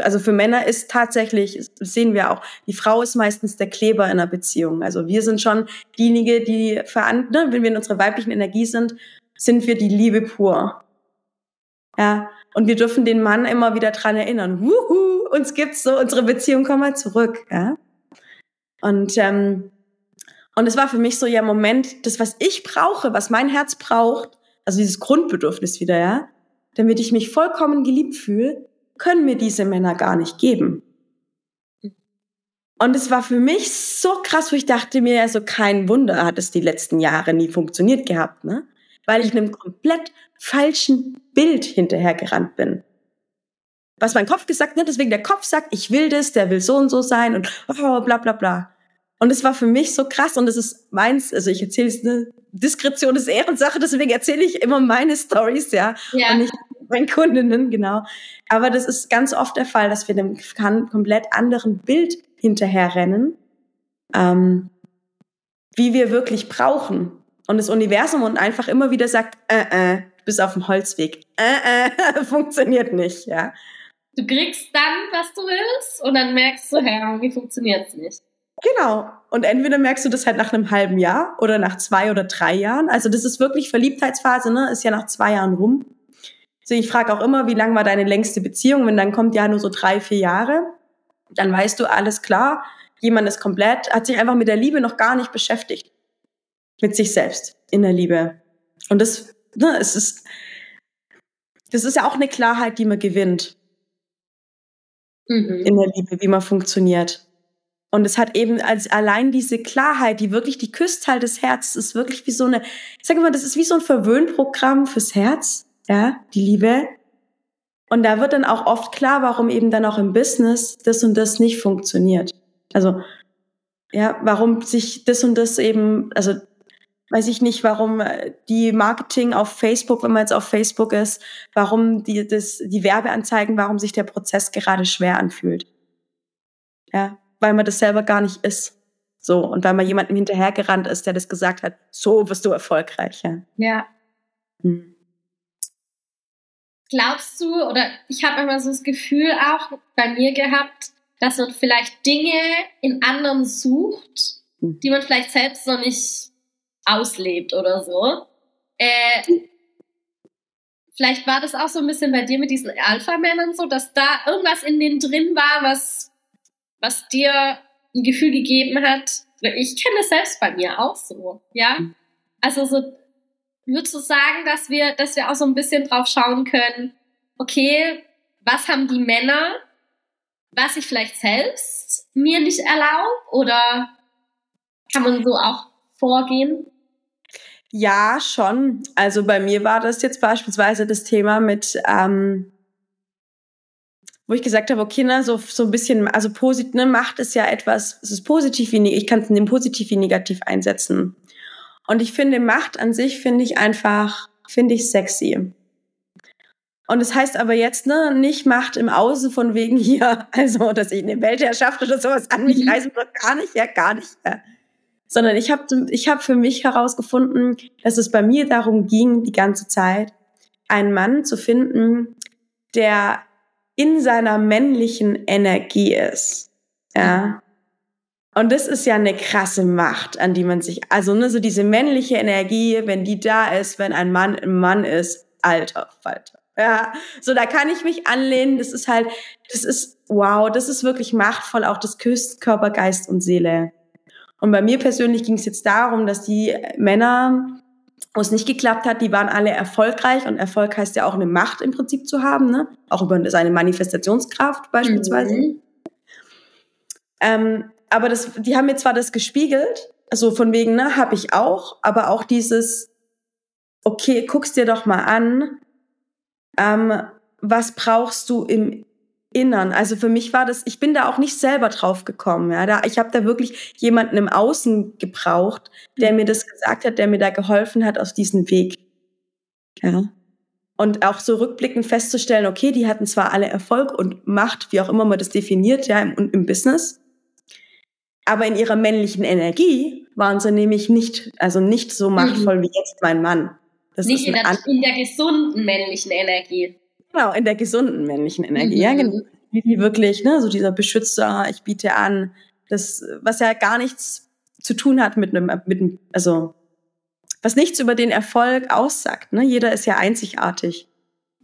Also für Männer ist tatsächlich, sehen wir auch, die Frau ist meistens der Kleber in einer Beziehung. Also wir sind schon diejenige, die veran ne, wenn wir in unserer weiblichen Energie sind, sind wir die Liebe pur. Ja, und wir dürfen den Mann immer wieder dran erinnern. Wuhu, uns gibt's so, unsere Beziehung komm mal zurück. Ja? Und ähm, und es war für mich so, ja, Moment, das, was ich brauche, was mein Herz braucht, also dieses Grundbedürfnis wieder, ja, damit ich mich vollkommen geliebt fühle, können mir diese Männer gar nicht geben. Und es war für mich so krass, wo ich dachte mir, also kein Wunder hat es die letzten Jahre nie funktioniert gehabt, ne? Weil ich einem komplett falschen Bild hinterhergerannt bin. Was mein Kopf gesagt hat, deswegen der Kopf sagt, ich will das, der will so und so sein und oh, bla bla bla. Und es war für mich so krass und es ist meins, also ich erzähle es, eine Diskretion ist Ehrensache, deswegen erzähle ich immer meine Stories, ja, ja. und nicht [laughs] meinen Kundinnen, genau. Aber das ist ganz oft der Fall, dass wir einem komplett anderen Bild hinterherrennen, ähm, wie wir wirklich brauchen. Und das Universum und einfach immer wieder sagt, äh, äh, du bist auf dem Holzweg. Äh, äh, [laughs] funktioniert nicht, ja. Du kriegst dann, was du willst, und dann merkst du, hä, irgendwie funktioniert's nicht. Genau. Und entweder merkst du das halt nach einem halben Jahr oder nach zwei oder drei Jahren. Also das ist wirklich Verliebtheitsphase, ne? Ist ja nach zwei Jahren rum. Also ich frage auch immer, wie lang war deine längste Beziehung? Wenn dann kommt ja nur so drei, vier Jahre, dann weißt du alles klar. Jemand ist komplett, hat sich einfach mit der Liebe noch gar nicht beschäftigt. Mit sich selbst in der Liebe. Und das, ne, es ist, das ist ja auch eine Klarheit, die man gewinnt. Mhm. In der Liebe, wie man funktioniert. Und es hat eben als allein diese Klarheit, die wirklich, die küsst halt das Herz, ist wirklich wie so eine, ich sage mal, das ist wie so ein Verwöhnprogramm fürs Herz, ja, die Liebe. Und da wird dann auch oft klar, warum eben dann auch im Business das und das nicht funktioniert. Also, ja, warum sich das und das eben, also, weiß ich nicht, warum äh, die Marketing auf Facebook, wenn man jetzt auf Facebook ist, warum die, das, die Werbeanzeigen, warum sich der Prozess gerade schwer anfühlt. Ja, weil man das selber gar nicht ist. So, und weil man jemandem hinterhergerannt ist, der das gesagt hat, so wirst du erfolgreich. Ja. ja. Hm. Glaubst du, oder ich habe immer so das Gefühl auch bei mir gehabt, dass man vielleicht Dinge in anderen sucht, hm. die man vielleicht selbst noch nicht auslebt oder so. Äh, vielleicht war das auch so ein bisschen bei dir mit diesen Alpha-Männern so, dass da irgendwas in denen drin war, was was dir ein Gefühl gegeben hat. Ich kenne das selbst bei mir auch so, ja. Mhm. Also so würdest du sagen, dass wir, dass wir auch so ein bisschen drauf schauen können, okay, was haben die Männer, was ich vielleicht selbst mir nicht erlaube oder kann man so auch vorgehen? Ja, schon. Also bei mir war das jetzt beispielsweise das Thema mit ähm, wo ich gesagt habe, okay, ne, so, so ein bisschen, also positiv, ne, Macht ist ja etwas, es ist positiv wie, ich kann es in dem positiv wie negativ einsetzen. Und ich finde, Macht an sich finde ich einfach, finde ich sexy. Und es das heißt aber jetzt, ne, nicht Macht im Außen von wegen hier, [laughs] also, dass ich eine Weltherrschaft oder sowas an mich mhm. reißen will, gar nicht, ja, gar nicht, ja. Sondern ich habe ich hab für mich herausgefunden, dass es bei mir darum ging, die ganze Zeit, einen Mann zu finden, der in seiner männlichen Energie ist. Ja. Und das ist ja eine krasse Macht, an die man sich, also ne, so diese männliche Energie, wenn die da ist, wenn ein Mann ein Mann ist, alter Falter. Ja, so da kann ich mich anlehnen. Das ist halt, das ist wow, das ist wirklich machtvoll. Auch das küsst Körper, Geist und Seele. Und bei mir persönlich ging es jetzt darum, dass die Männer wo es nicht geklappt hat, die waren alle erfolgreich und Erfolg heißt ja auch eine Macht im Prinzip zu haben, ne? auch über seine Manifestationskraft beispielsweise. Mhm. Ähm, aber das, die haben mir zwar das gespiegelt, also von wegen, ne, habe ich auch, aber auch dieses, okay, guck's dir doch mal an, ähm, was brauchst du im Innern. Also für mich war das, ich bin da auch nicht selber drauf gekommen. Ja, da, ich habe da wirklich jemanden im Außen gebraucht, der mir das gesagt hat, der mir da geholfen hat auf diesen Weg. Ja. Und auch so rückblickend festzustellen, okay, die hatten zwar alle Erfolg und Macht, wie auch immer man das definiert, ja, im, im Business, aber in ihrer männlichen Energie waren sie nämlich nicht, also nicht so machtvoll mhm. wie jetzt mein Mann. Das nicht in der, in der gesunden männlichen Energie. Genau, in der gesunden männlichen Energie. Mhm. Ja, genau. Die wirklich, ne, so dieser Beschützer, ich biete an, das, was ja gar nichts zu tun hat mit einem, mit einem, also, was nichts über den Erfolg aussagt, ne? Jeder ist ja einzigartig.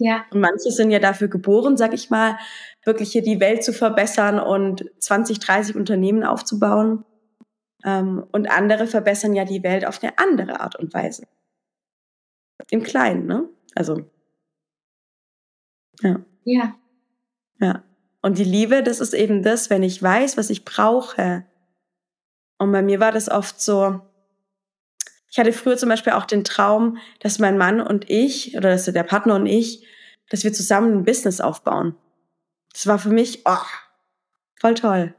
Ja. Und manche sind ja dafür geboren, sag ich mal, wirklich hier die Welt zu verbessern und 20, 30 Unternehmen aufzubauen. Ähm, und andere verbessern ja die Welt auf eine andere Art und Weise. Im Kleinen, ne? Also ja. Ja. Ja. Und die Liebe, das ist eben das, wenn ich weiß, was ich brauche. Und bei mir war das oft so, ich hatte früher zum Beispiel auch den Traum, dass mein Mann und ich, oder dass der Partner und ich, dass wir zusammen ein Business aufbauen. Das war für mich, oh, voll toll.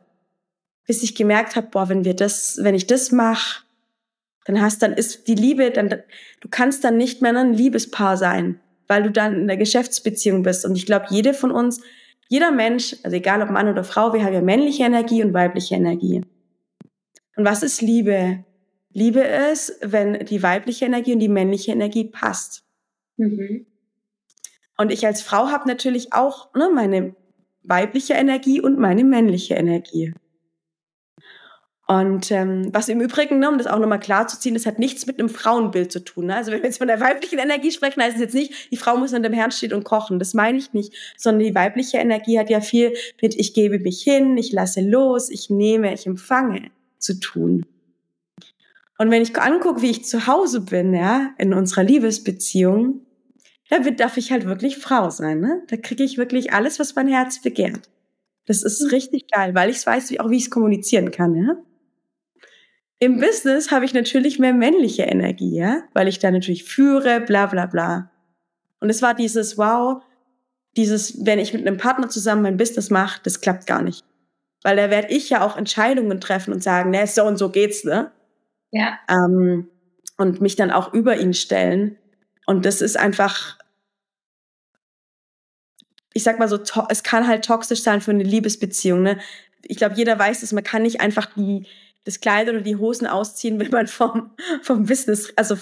Bis ich gemerkt habe, boah, wenn wir das, wenn ich das mache, dann hast, dann ist die Liebe, dann, du kannst dann nicht mehr ein Liebespaar sein weil du dann in der Geschäftsbeziehung bist. Und ich glaube, jede von uns, jeder Mensch, also egal ob Mann oder Frau, wir haben ja männliche Energie und weibliche Energie. Und was ist Liebe? Liebe ist, wenn die weibliche Energie und die männliche Energie passt. Mhm. Und ich als Frau habe natürlich auch ne, meine weibliche Energie und meine männliche Energie. Und ähm, was im Übrigen, ne, um das auch nochmal klar zu ziehen, das hat nichts mit einem Frauenbild zu tun. Ne? Also wenn wir jetzt von der weiblichen Energie sprechen, heißt es jetzt nicht, die Frau muss in dem Herrn stehen und kochen. Das meine ich nicht. Sondern die weibliche Energie hat ja viel mit ich gebe mich hin, ich lasse los, ich nehme, ich empfange zu tun. Und wenn ich angucke, wie ich zu Hause bin, ja, in unserer Liebesbeziehung, da darf ich halt wirklich Frau sein. Ne? Da kriege ich wirklich alles, was mein Herz begehrt. Das ist richtig geil, weil ich weiß, wie, auch wie ich es kommunizieren kann. Ja? Im Business habe ich natürlich mehr männliche Energie, ja, weil ich da natürlich führe, bla bla bla. Und es war dieses Wow, dieses, wenn ich mit einem Partner zusammen mein Business mache, das klappt gar nicht. Weil da werde ich ja auch Entscheidungen treffen und sagen, ne, so und so geht's, ne? Ja. Ähm, und mich dann auch über ihn stellen. Und das ist einfach, ich sag mal so, es kann halt toxisch sein für eine Liebesbeziehung. Ne? Ich glaube, jeder weiß es, man kann nicht einfach die, das Kleid oder die Hosen ausziehen, [laughs] wenn man vom, vom Business, also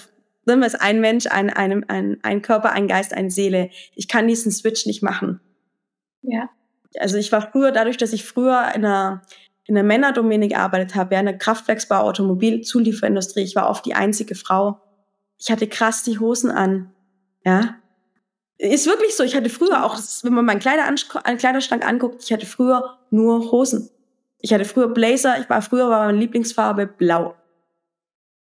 sind wir es ein Mensch, ein, ein, ein, ein Körper, ein Geist, eine Seele. Ich kann diesen Switch nicht machen. Ja. Also ich war früher, dadurch, dass ich früher in einer, in einer Männerdomäne gearbeitet habe, ja, in der Kraftwerksbau, Automobilzulieferindustrie, ich war oft die einzige Frau. Ich hatte krass die Hosen an. Ja. Ist wirklich so. Ich hatte früher auch, wenn man meinen Kleiderschrank anguckt, ich hatte früher nur Hosen. Ich hatte früher Blazer, ich war früher war meine Lieblingsfarbe blau.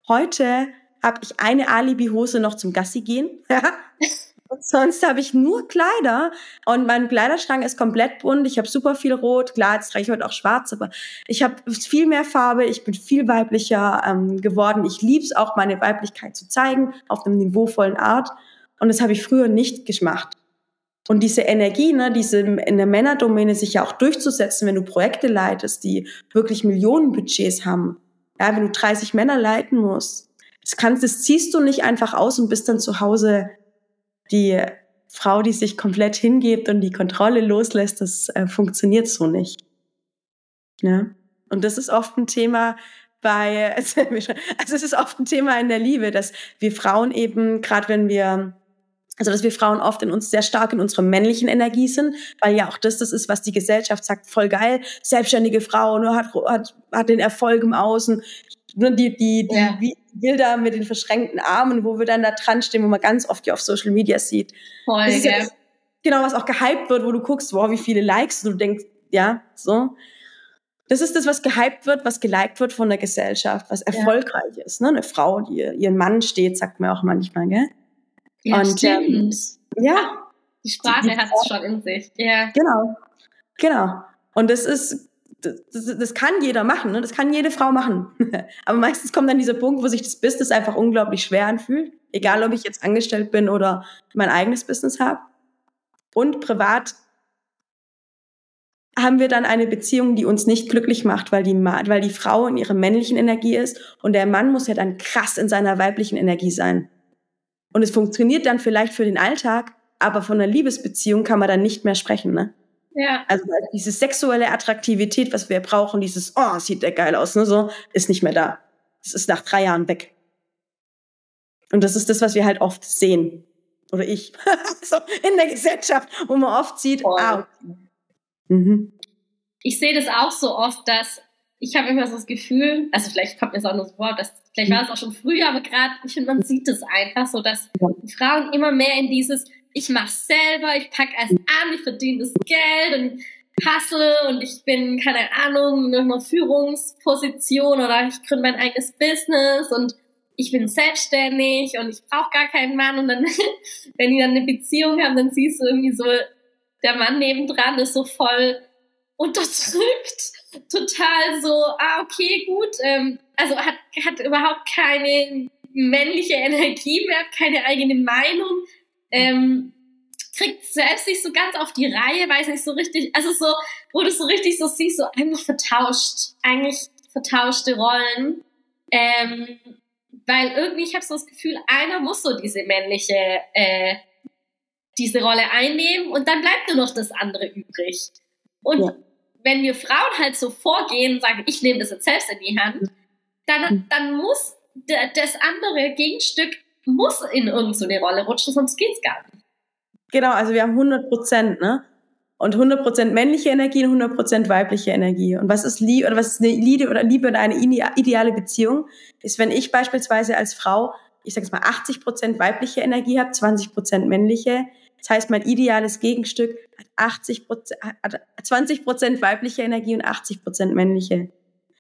Heute habe ich eine Alibi-Hose noch zum Gassi gehen. [laughs] sonst habe ich nur Kleider und mein Kleiderschrank ist komplett bunt. Ich habe super viel Rot. Klar, jetzt trage ich heute auch Schwarz, aber ich habe viel mehr Farbe. Ich bin viel weiblicher ähm, geworden. Ich liebe es auch, meine Weiblichkeit zu zeigen auf einem niveauvollen Art. Und das habe ich früher nicht gemacht. Und diese Energie, ne, diese in der Männerdomäne sich ja auch durchzusetzen, wenn du Projekte leitest, die wirklich Millionenbudgets haben, ja, wenn du 30 Männer leiten musst, das kannst, das ziehst du nicht einfach aus und bist dann zu Hause die Frau, die sich komplett hingibt und die Kontrolle loslässt, das äh, funktioniert so nicht. Ja? Und das ist oft ein Thema bei, [laughs] also es ist oft ein Thema in der Liebe, dass wir Frauen eben, gerade wenn wir also, dass wir Frauen oft in uns sehr stark in unserer männlichen Energie sind, weil ja auch das das ist, was die Gesellschaft sagt, voll geil, selbstständige Frau, nur hat, hat, hat den Erfolg im Außen. Nur die, die, die ja. Bilder mit den verschränkten Armen, wo wir dann da dran stehen, wo man ganz oft ja auf Social Media sieht. Voll, das ja, genau, was auch gehypt wird, wo du guckst, wow, wie viele Likes, du denkst, ja, so. Das ist das, was gehypt wird, was geliked wird von der Gesellschaft, was erfolgreich ja. ist. Ne? Eine Frau, die ihren Mann steht, sagt man auch manchmal, gell? Ja, und, stimmt. Ähm, ja. Die Sprache hat es schon in sich. Ja. Genau. Genau. Und das ist, das, das, kann jeder machen, ne? das kann jede Frau machen. [laughs] Aber meistens kommt dann dieser Punkt, wo sich das Business einfach unglaublich schwer anfühlt. Egal, ob ich jetzt angestellt bin oder mein eigenes Business habe. Und privat haben wir dann eine Beziehung, die uns nicht glücklich macht, weil die, weil die Frau in ihrer männlichen Energie ist und der Mann muss ja dann krass in seiner weiblichen Energie sein. Und es funktioniert dann vielleicht für den Alltag, aber von einer Liebesbeziehung kann man dann nicht mehr sprechen, ne? Ja. Also diese sexuelle Attraktivität, was wir brauchen, dieses, oh, sieht der geil aus, ne, so, ist nicht mehr da. Das ist nach drei Jahren weg. Und das ist das, was wir halt oft sehen. Oder ich. [laughs] so in der Gesellschaft, wo man oft sieht, Voll. ah, mhm. Ich sehe das auch so oft, dass ich habe immer so das Gefühl, also vielleicht kommt mir das auch nur so vor, dass vielleicht war es auch schon früher, aber gerade, ich finde, man sieht es einfach so, dass Frauen immer mehr in dieses, ich mach's selber, ich pack erst an, ich verdiene das Geld und hustle und ich bin, keine Ahnung, in einer Führungsposition oder ich gründe mein eigenes Business und ich bin selbstständig und ich brauche gar keinen Mann und dann, [laughs] wenn die dann eine Beziehung haben, dann siehst du irgendwie so, der Mann nebendran ist so voll unterdrückt, [laughs] total so, ah, okay, gut, ähm, also hat, hat überhaupt keine männliche Energie mehr, keine eigene Meinung, ähm, kriegt selbst nicht so ganz auf die Reihe, weiß nicht so richtig, also so, wo du so richtig so siehst, so einfach vertauscht, eigentlich vertauschte Rollen, ähm, weil irgendwie, ich habe so das Gefühl, einer muss so diese männliche, äh, diese Rolle einnehmen und dann bleibt nur noch das andere übrig. Und ja. wenn wir Frauen halt so vorgehen sagen, ich nehme das jetzt selbst in die Hand, dann, hm. dann muss das andere Gegenstück muss in irgendeine Rolle rutschen, sonst geht's gar nicht. Genau, also wir haben 100 Prozent, ne? und 100% männliche Energie und 100% weibliche Energie. Und was ist Liebe oder was ist eine Liebe oder Liebe oder eine ideale Beziehung? Ist, wenn ich beispielsweise als Frau, ich jetzt mal 80% weibliche Energie habe, 20% männliche. Das heißt, mein ideales Gegenstück hat 80%, hat 20% weibliche Energie und 80% männliche.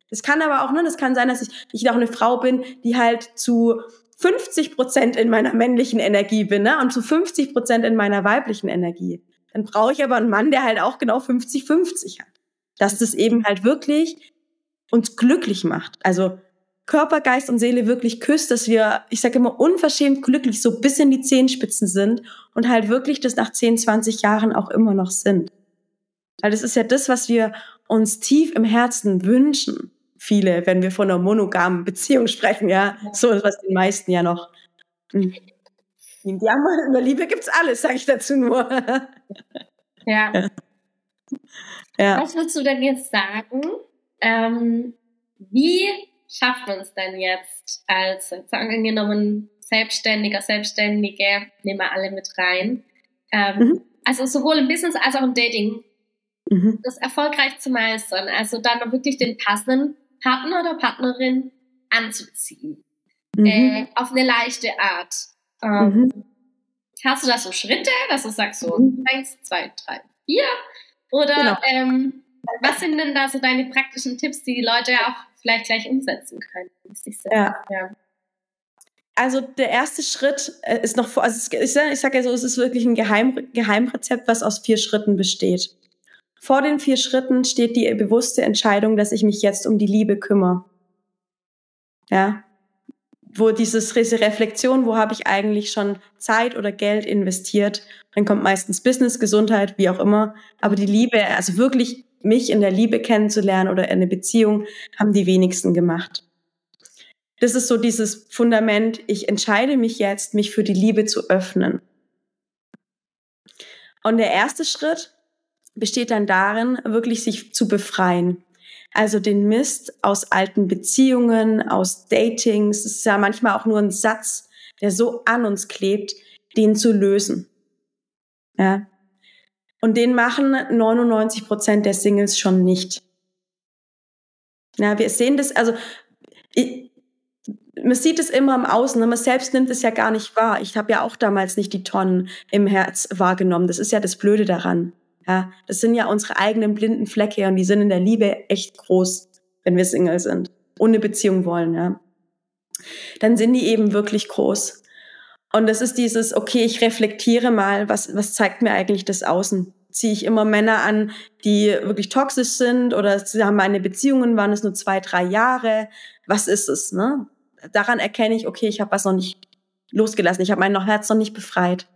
Das kann aber auch, ne, das kann sein, dass ich, ich auch eine Frau bin, die halt zu 50 Prozent in meiner männlichen Energie bin ne, und zu 50 Prozent in meiner weiblichen Energie dann brauche ich aber einen Mann, der halt auch genau 50-50 hat. Dass das eben halt wirklich uns glücklich macht. Also Körper, Geist und Seele wirklich küsst, dass wir, ich sage immer, unverschämt glücklich so bis in die Zehenspitzen sind und halt wirklich das nach 10, 20 Jahren auch immer noch sind. Weil das ist ja das, was wir uns tief im Herzen wünschen. Viele, wenn wir von einer monogamen Beziehung sprechen, ja, so was den meisten ja noch. Hm. In der Liebe gibt's alles, sage ich dazu nur. [laughs] Ja. ja. Was würdest du denn jetzt sagen? Ähm, wie schafft man es denn jetzt als, angenommen, Selbstständiger, Selbstständige, nehmen wir alle mit rein, ähm, mhm. also sowohl im Business als auch im Dating, mhm. das erfolgreich zu meistern, also dann wirklich den passenden Partner oder Partnerin anzuziehen, mhm. äh, auf eine leichte Art. Ähm, mhm. Hast du da so Schritte, dass du sagst so mhm. eins, zwei, drei, vier? Oder genau. ähm, was sind denn da so deine praktischen Tipps, die die Leute auch vielleicht gleich umsetzen können? Ja. ja. Also der erste Schritt äh, ist noch vor, also ich sage sag ja so, es ist wirklich ein Geheim, Geheimrezept, was aus vier Schritten besteht. Vor den vier Schritten steht die bewusste Entscheidung, dass ich mich jetzt um die Liebe kümmere. Ja, wo dieses diese Reflexion, wo habe ich eigentlich schon Zeit oder Geld investiert? Dann kommt meistens Business, Gesundheit, wie auch immer. Aber die Liebe, also wirklich mich in der Liebe kennenzulernen oder eine Beziehung, haben die wenigsten gemacht. Das ist so dieses Fundament, ich entscheide mich jetzt, mich für die Liebe zu öffnen. Und der erste Schritt besteht dann darin, wirklich sich zu befreien. Also den Mist aus alten Beziehungen, aus Datings, es ist ja manchmal auch nur ein Satz, der so an uns klebt, den zu lösen. Ja. Und den machen 99 Prozent der Singles schon nicht. Ja, wir sehen das, also ich, man sieht es immer im Außen, man selbst nimmt es ja gar nicht wahr. Ich habe ja auch damals nicht die Tonnen im Herz wahrgenommen. Das ist ja das Blöde daran. Ja, das sind ja unsere eigenen blinden Flecke und die sind in der Liebe echt groß, wenn wir Single sind, ohne Beziehung wollen, ja. Dann sind die eben wirklich groß. Und das ist dieses, okay, ich reflektiere mal, was, was zeigt mir eigentlich das Außen? Ziehe ich immer Männer an, die wirklich toxisch sind oder sie haben meine Beziehungen, waren es nur zwei, drei Jahre? Was ist es, ne? Daran erkenne ich, okay, ich habe was noch nicht losgelassen, ich habe mein Herz noch nicht befreit.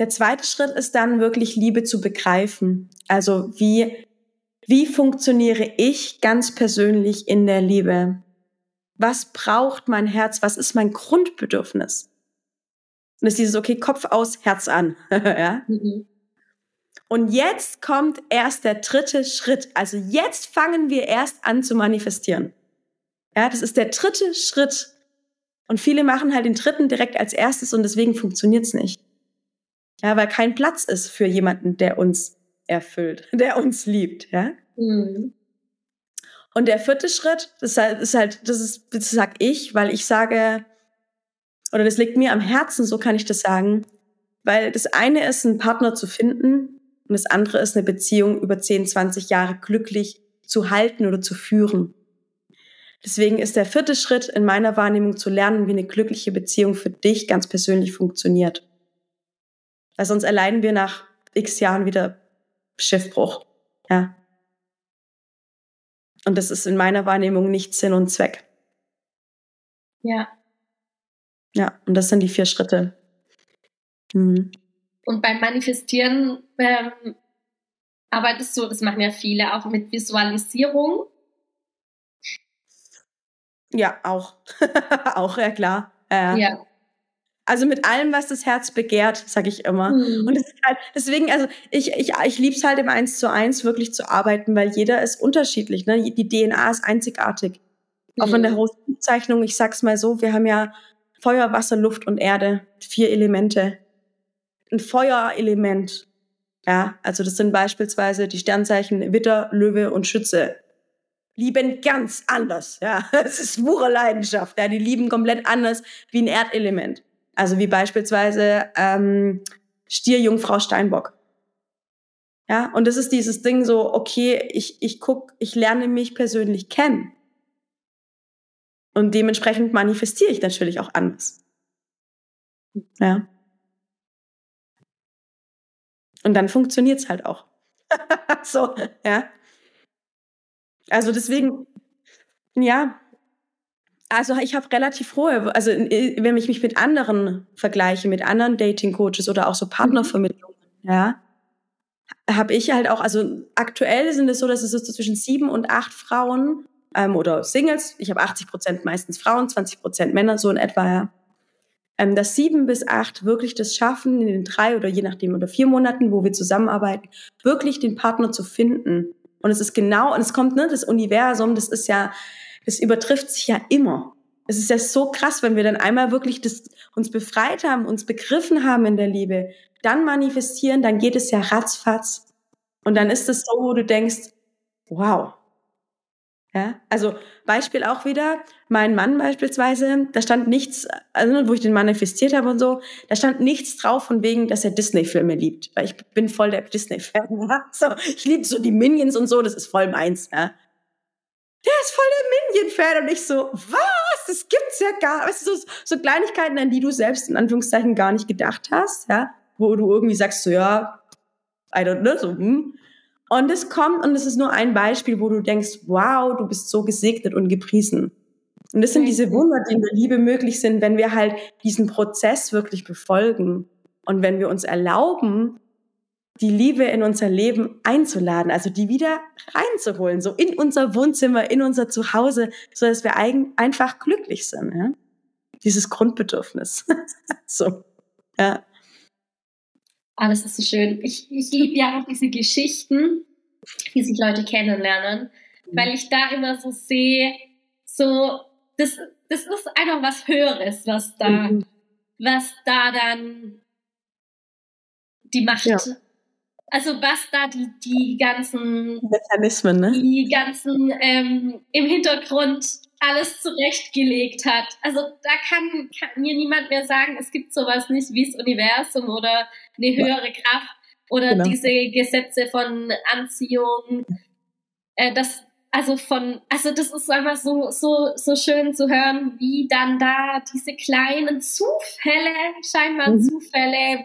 Der zweite Schritt ist dann wirklich Liebe zu begreifen. Also wie, wie funktioniere ich ganz persönlich in der Liebe? Was braucht mein Herz? Was ist mein Grundbedürfnis? Und das ist dieses, okay, Kopf aus, Herz an. [laughs] ja? Mhm. Und jetzt kommt erst der dritte Schritt. Also jetzt fangen wir erst an zu manifestieren. Ja, das ist der dritte Schritt. Und viele machen halt den dritten direkt als erstes und deswegen funktioniert es nicht. Ja, weil kein Platz ist für jemanden, der uns erfüllt, [laughs] der uns liebt, ja. Mhm. Und der vierte Schritt, das ist halt, das ist, das sag ich, weil ich sage, oder das liegt mir am Herzen, so kann ich das sagen, weil das eine ist, einen Partner zu finden und das andere ist, eine Beziehung über 10, 20 Jahre glücklich zu halten oder zu führen. Deswegen ist der vierte Schritt in meiner Wahrnehmung zu lernen, wie eine glückliche Beziehung für dich ganz persönlich funktioniert weil sonst erleiden wir nach x Jahren wieder Schiffbruch. Ja. Und das ist in meiner Wahrnehmung nicht Sinn und Zweck. Ja. Ja, und das sind die vier Schritte. Mhm. Und beim Manifestieren ähm, arbeitest du, das machen ja viele, auch mit Visualisierung. Ja, auch. [laughs] auch, ja klar. Äh, ja. Also mit allem, was das Herz begehrt, sage ich immer. Mhm. Und halt, deswegen, also ich, ich, ich liebe es halt im Eins zu eins wirklich zu arbeiten, weil jeder ist unterschiedlich. Ne? Die DNA ist einzigartig. Mhm. Auch in der Horoskopzeichnung, ich sag's mal so, wir haben ja Feuer, Wasser, Luft und Erde, vier Elemente. Ein Feuerelement Ja, also das sind beispielsweise die Sternzeichen Witter, Löwe und Schütze. Lieben ganz anders, ja. [laughs] Es ist pure Leidenschaft, ja. Die lieben komplett anders wie ein Erdelement. Also wie beispielsweise ähm, Stier, Jungfrau, Steinbock. Ja, und das ist dieses Ding so, okay, ich, ich guck, ich lerne mich persönlich kennen. Und dementsprechend manifestiere ich natürlich auch anders. Ja. Und dann funktioniert's halt auch. [laughs] so, ja. Also deswegen, ja, also ich habe relativ hohe, also wenn ich mich mit anderen vergleiche, mit anderen Dating-Coaches oder auch so mhm. Partnervermittlungen, ja, habe ich halt auch, also aktuell sind es so, dass es so zwischen sieben und acht Frauen ähm, oder Singles, ich habe 80 Prozent meistens Frauen, 20 Prozent Männer, so in etwa, ja, ähm, dass sieben bis acht wirklich das schaffen, in den drei oder je nachdem oder vier Monaten, wo wir zusammenarbeiten, wirklich den Partner zu finden. Und es ist genau, und es kommt, ne, das Universum, das ist ja, das übertrifft sich ja immer. Es ist ja so krass, wenn wir dann einmal wirklich das, uns befreit haben, uns begriffen haben in der Liebe, dann manifestieren, dann geht es ja ratzfatz. Und dann ist es so, wo du denkst, wow, ja, also Beispiel auch wieder, mein Mann beispielsweise, da stand nichts, also wo ich den manifestiert habe und so, da stand nichts drauf von wegen, dass er Disney-Filme liebt. Weil ich bin voll der Disney-Fan. [laughs] Ja? So, ich liebe so die Minions und so, das ist voll meins. Ja? Der ist voll der Minion-Fan und ich so, was? Das gibt's ja gar, weißt du, so, so Kleinigkeiten, an die du selbst in Anführungszeichen gar nicht gedacht hast, ja, wo du irgendwie sagst so, ja, I don't know, so, hm. Und es kommt, und es ist nur ein Beispiel, wo du denkst, wow, du bist so gesegnet und gepriesen. Und das sind diese Wunder, die in der Liebe möglich sind, wenn wir halt diesen Prozess wirklich befolgen. Und wenn wir uns erlauben, die Liebe in unser Leben einzuladen, also die wieder reinzuholen, so in unser Wohnzimmer, in unser Zuhause, so dass wir einfach glücklich sind. Ja? Dieses Grundbedürfnis. [laughs] so, ja. Ah, das ist so schön. Ich, ich liebe ja auch diese Geschichten, wie sich Leute kennenlernen, mhm. weil ich da immer so sehe, so, das, das ist einfach was Höheres, was da, mhm. was da dann die Macht, ja. Also was da die, die ganzen Mechanismen, ne? Die ganzen ähm, im Hintergrund alles zurechtgelegt hat. Also da kann, kann, mir niemand mehr sagen, es gibt sowas nicht wie das Universum oder eine höhere Kraft oder genau. diese Gesetze von Anziehung. Äh, das, also von, also das ist einfach so, so, so schön zu hören, wie dann da diese kleinen Zufälle, scheinbar mhm. Zufälle,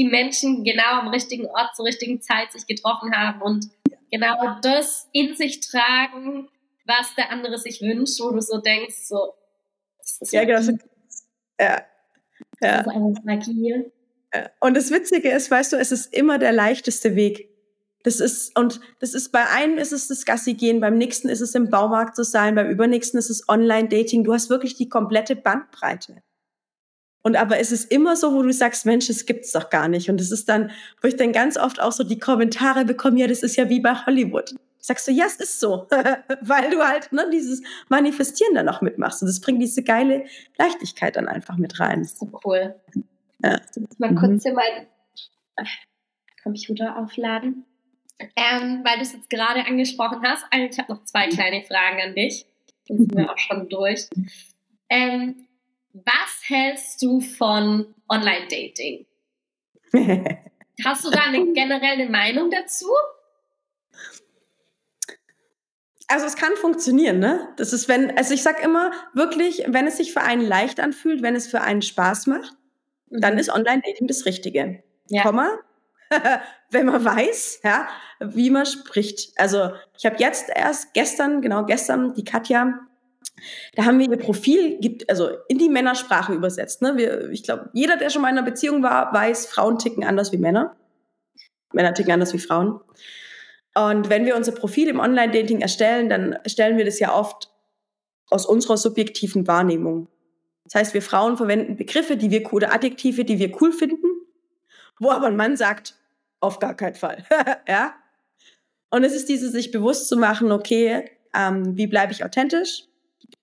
die Menschen genau am richtigen Ort zur richtigen Zeit sich getroffen haben und genau das in sich tragen, was der andere sich wünscht, wo du so denkst, so, das ist ja, genau. Ja. ja. Das ist einfach Magie. Und das Witzige ist, weißt du, es ist immer der leichteste Weg. Das ist, und das ist bei einem ist es das Gassi gehen, beim nächsten ist es im Baumarkt zu sein, beim übernächsten ist es Online-Dating. Du hast wirklich die komplette Bandbreite. Und aber es ist immer so, wo du sagst, Mensch, das gibt's doch gar nicht. Und es ist dann, wo ich dann ganz oft auch so die Kommentare bekomme, ja, das ist ja wie bei Hollywood. Sagst du, ja, es ist so, [laughs] weil du halt ne, dieses Manifestieren dann auch mitmachst. Und das bringt diese geile Leichtigkeit dann einfach mit rein. So cool. Ja. Mal kurz mhm. hier meinen Computer aufladen. Ähm, weil du es jetzt gerade angesprochen hast, ich habe noch zwei mhm. kleine Fragen an dich. Dann sind wir [laughs] auch schon durch. Ähm, was hältst du von Online-Dating? [laughs] Hast du da eine generelle Meinung dazu? Also es kann funktionieren, ne? Das ist, wenn, also ich sag immer wirklich, wenn es sich für einen leicht anfühlt, wenn es für einen Spaß macht, mhm. dann ist Online-Dating das Richtige. Ja. Komma, [laughs] wenn man weiß, ja, wie man spricht. Also ich habe jetzt erst gestern, genau gestern, die Katja, da haben wir ihr Profil gibt, also in die Männersprache übersetzt. Ne? Wir, ich glaube, jeder, der schon mal in einer Beziehung war, weiß, Frauen ticken anders wie Männer. Männer ticken anders wie Frauen. Und wenn wir unser Profil im Online-Dating erstellen, dann erstellen wir das ja oft aus unserer subjektiven Wahrnehmung. Das heißt, wir Frauen verwenden Begriffe, die wir oder Adjektive, die wir cool finden, wo aber ein Mann sagt, auf gar keinen Fall. [laughs] ja? Und es ist dieses, sich bewusst zu machen, okay, ähm, wie bleibe ich authentisch?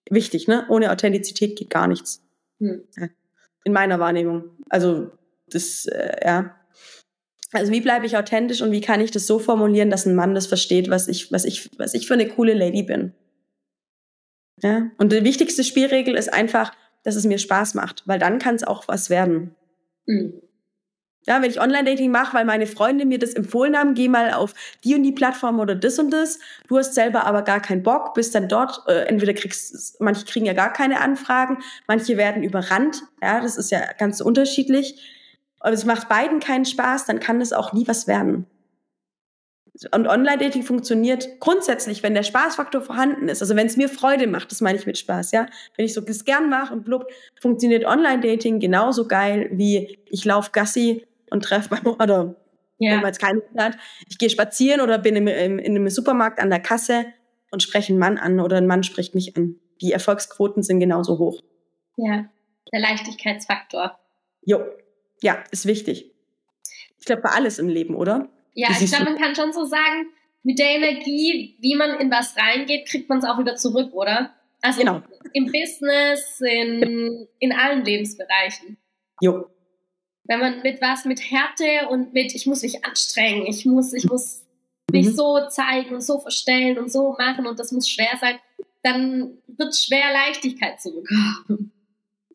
Wichtig, ne? Ohne Authentizität geht gar nichts. Hm. In meiner Wahrnehmung. Also, das, äh, ja. Also wie bleibe ich authentisch und wie kann ich das so formulieren, dass ein Mann das versteht, was ich, was ich, was ich für eine coole Lady bin. Ja? Und die wichtigste Spielregel ist einfach, dass es mir Spaß macht, weil dann kann es auch was werden. Mhm. Ja, wenn ich Online-Dating mache, weil meine Freunde mir das empfohlen haben, geh mal auf die und die Plattform oder das und das. Du hast selber aber gar keinen Bock, bist dann dort, äh, entweder kriegst, manche kriegen ja gar keine Anfragen, manche werden überrannt. Ja, das ist ja ganz unterschiedlich. Und es macht beiden keinen Spaß, dann kann das auch nie was werden. Und Online-Dating funktioniert grundsätzlich, wenn der Spaßfaktor vorhanden ist. Also wenn es mir Freude macht, das meine ich mit Spaß, ja. Wenn ich so das gern mache und blub, funktioniert Online-Dating genauso geil wie ich laufe Gassi und treffe beim oder ja. wenn man jetzt keinen hat, ich gehe spazieren oder bin im, im, in einem Supermarkt an der Kasse und spreche einen Mann an oder ein Mann spricht mich an. Die Erfolgsquoten sind genauso hoch. Ja, der Leichtigkeitsfaktor. Jo, ja, ist wichtig. Ich glaube, bei alles im Leben, oder? Ja, ich glaube, man kann schon so sagen, mit der Energie, wie man in was reingeht, kriegt man es auch wieder zurück, oder? Also genau. im Business, in, in allen Lebensbereichen. Jo, wenn man mit was, mit Härte und mit, ich muss mich anstrengen, ich muss, ich muss mich mhm. so zeigen und so verstellen und so machen und das muss schwer sein, dann wird schwer Leichtigkeit zurückkommen.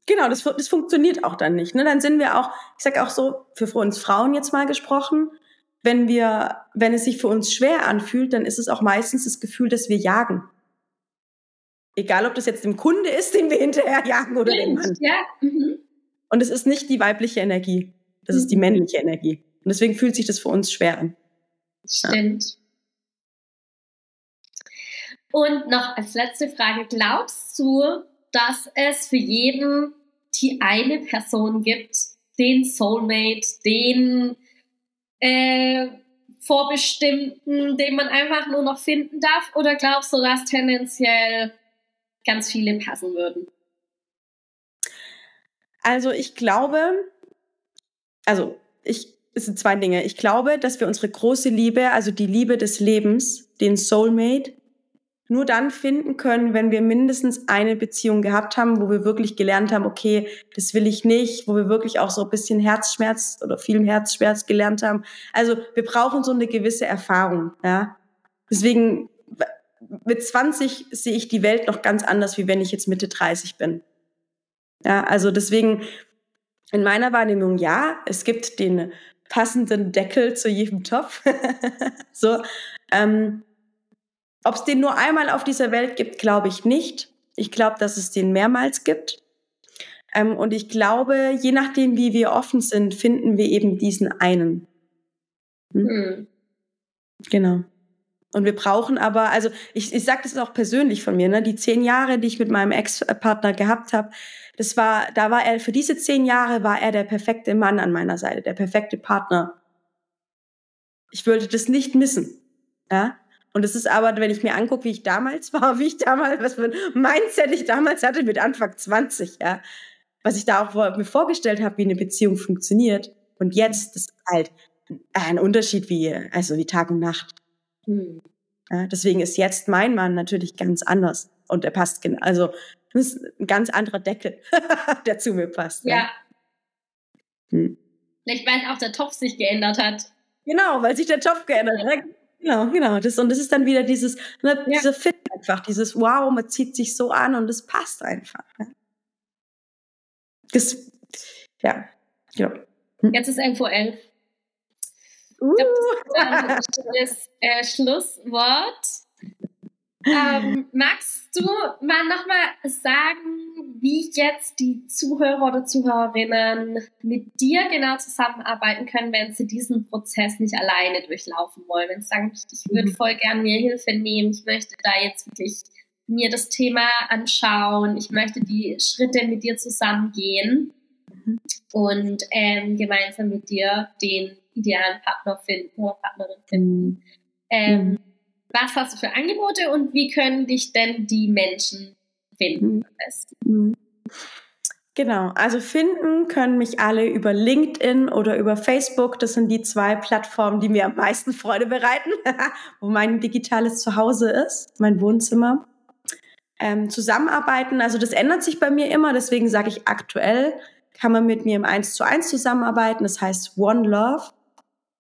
Genau, das, das funktioniert auch dann nicht. Ne? Dann sind wir auch, ich sag auch so, für uns Frauen jetzt mal gesprochen, wenn wir, wenn es sich für uns schwer anfühlt, dann ist es auch meistens das Gefühl, dass wir jagen. Egal, ob das jetzt dem Kunde ist, den wir hinterher jagen oder dem Mann. Ja. Mhm. Und es ist nicht die weibliche Energie, das ist die mhm. männliche Energie. Und deswegen fühlt sich das für uns schwer an. Stimmt. Ja. Und noch als letzte Frage, glaubst du, dass es für jeden die eine Person gibt, den Soulmate, den äh, Vorbestimmten, den man einfach nur noch finden darf? Oder glaubst du, dass tendenziell ganz viele passen würden? Also ich glaube, also ich, es sind zwei Dinge. Ich glaube, dass wir unsere große Liebe, also die Liebe des Lebens, den Soulmate, nur dann finden können, wenn wir mindestens eine Beziehung gehabt haben, wo wir wirklich gelernt haben, okay, das will ich nicht, wo wir wirklich auch so ein bisschen Herzschmerz oder viel Herzschmerz gelernt haben. Also wir brauchen so eine gewisse Erfahrung, ja. Deswegen mit 20 sehe ich die Welt noch ganz anders, wie wenn ich jetzt Mitte 30 bin. Ja, also deswegen in meiner Wahrnehmung ja, es gibt den passenden Deckel zu jedem Topf. [laughs] so, ähm, ob es den nur einmal auf dieser Welt gibt, glaube ich nicht. Ich glaube, dass es den mehrmals gibt. Ähm, und ich glaube, je nachdem, wie wir offen sind, finden wir eben diesen einen. Hm? Hm. Genau. Und wir brauchen aber, also ich, ich sage das auch persönlich von mir, ne, die zehn Jahre, die ich mit meinem Ex-Partner gehabt habe, das war, da war er, für diese zehn Jahre war er der perfekte Mann an meiner Seite, der perfekte Partner. Ich wollte das nicht missen. Ja? Und es ist aber, wenn ich mir angucke, wie ich damals war, wie ich damals, was für ein Mindset ich damals hatte mit Anfang 20, ja, was ich da auch mir vorgestellt habe, wie eine Beziehung funktioniert. Und jetzt ist halt ein Unterschied wie, also wie Tag und Nacht. Hm. Ja, deswegen ist jetzt mein Mann natürlich ganz anders. Und er passt, also das ist ein ganz anderer Deckel, [laughs] der zu mir passt. Ja. ja. Hm. Vielleicht, weil auch der Topf sich geändert hat. Genau, weil sich der Topf geändert hat. Genau, genau. Das, und das ist dann wieder dieses, ne, ja. dieser Fit einfach, dieses Wow, man zieht sich so an und es passt einfach. Ne? Das, ja, ja. Hm. Jetzt ist 11.11 Uhr. 11. Uh. Ich glaube, das ist ein [laughs] schönes äh, Schlusswort. Ähm, magst du mal nochmal sagen, wie jetzt die Zuhörer oder Zuhörerinnen mit dir genau zusammenarbeiten können, wenn sie diesen Prozess nicht alleine durchlaufen wollen? Wenn sie sagen, ich würde mhm. voll gerne mir Hilfe nehmen, ich möchte da jetzt wirklich mir das Thema anschauen, ich möchte die Schritte mit dir zusammengehen mhm. und ähm, gemeinsam mit dir den idealen Partner finden oder Partnerin finden. Mhm. Ähm, was hast du für Angebote und wie können dich denn die Menschen finden mhm. Genau, also finden können mich alle über LinkedIn oder über Facebook. Das sind die zwei Plattformen, die mir am meisten Freude bereiten, [laughs] wo mein digitales Zuhause ist, mein Wohnzimmer. Ähm, zusammenarbeiten, also das ändert sich bei mir immer, deswegen sage ich aktuell, kann man mit mir im 1 zu 1 zusammenarbeiten. Das heißt One Love.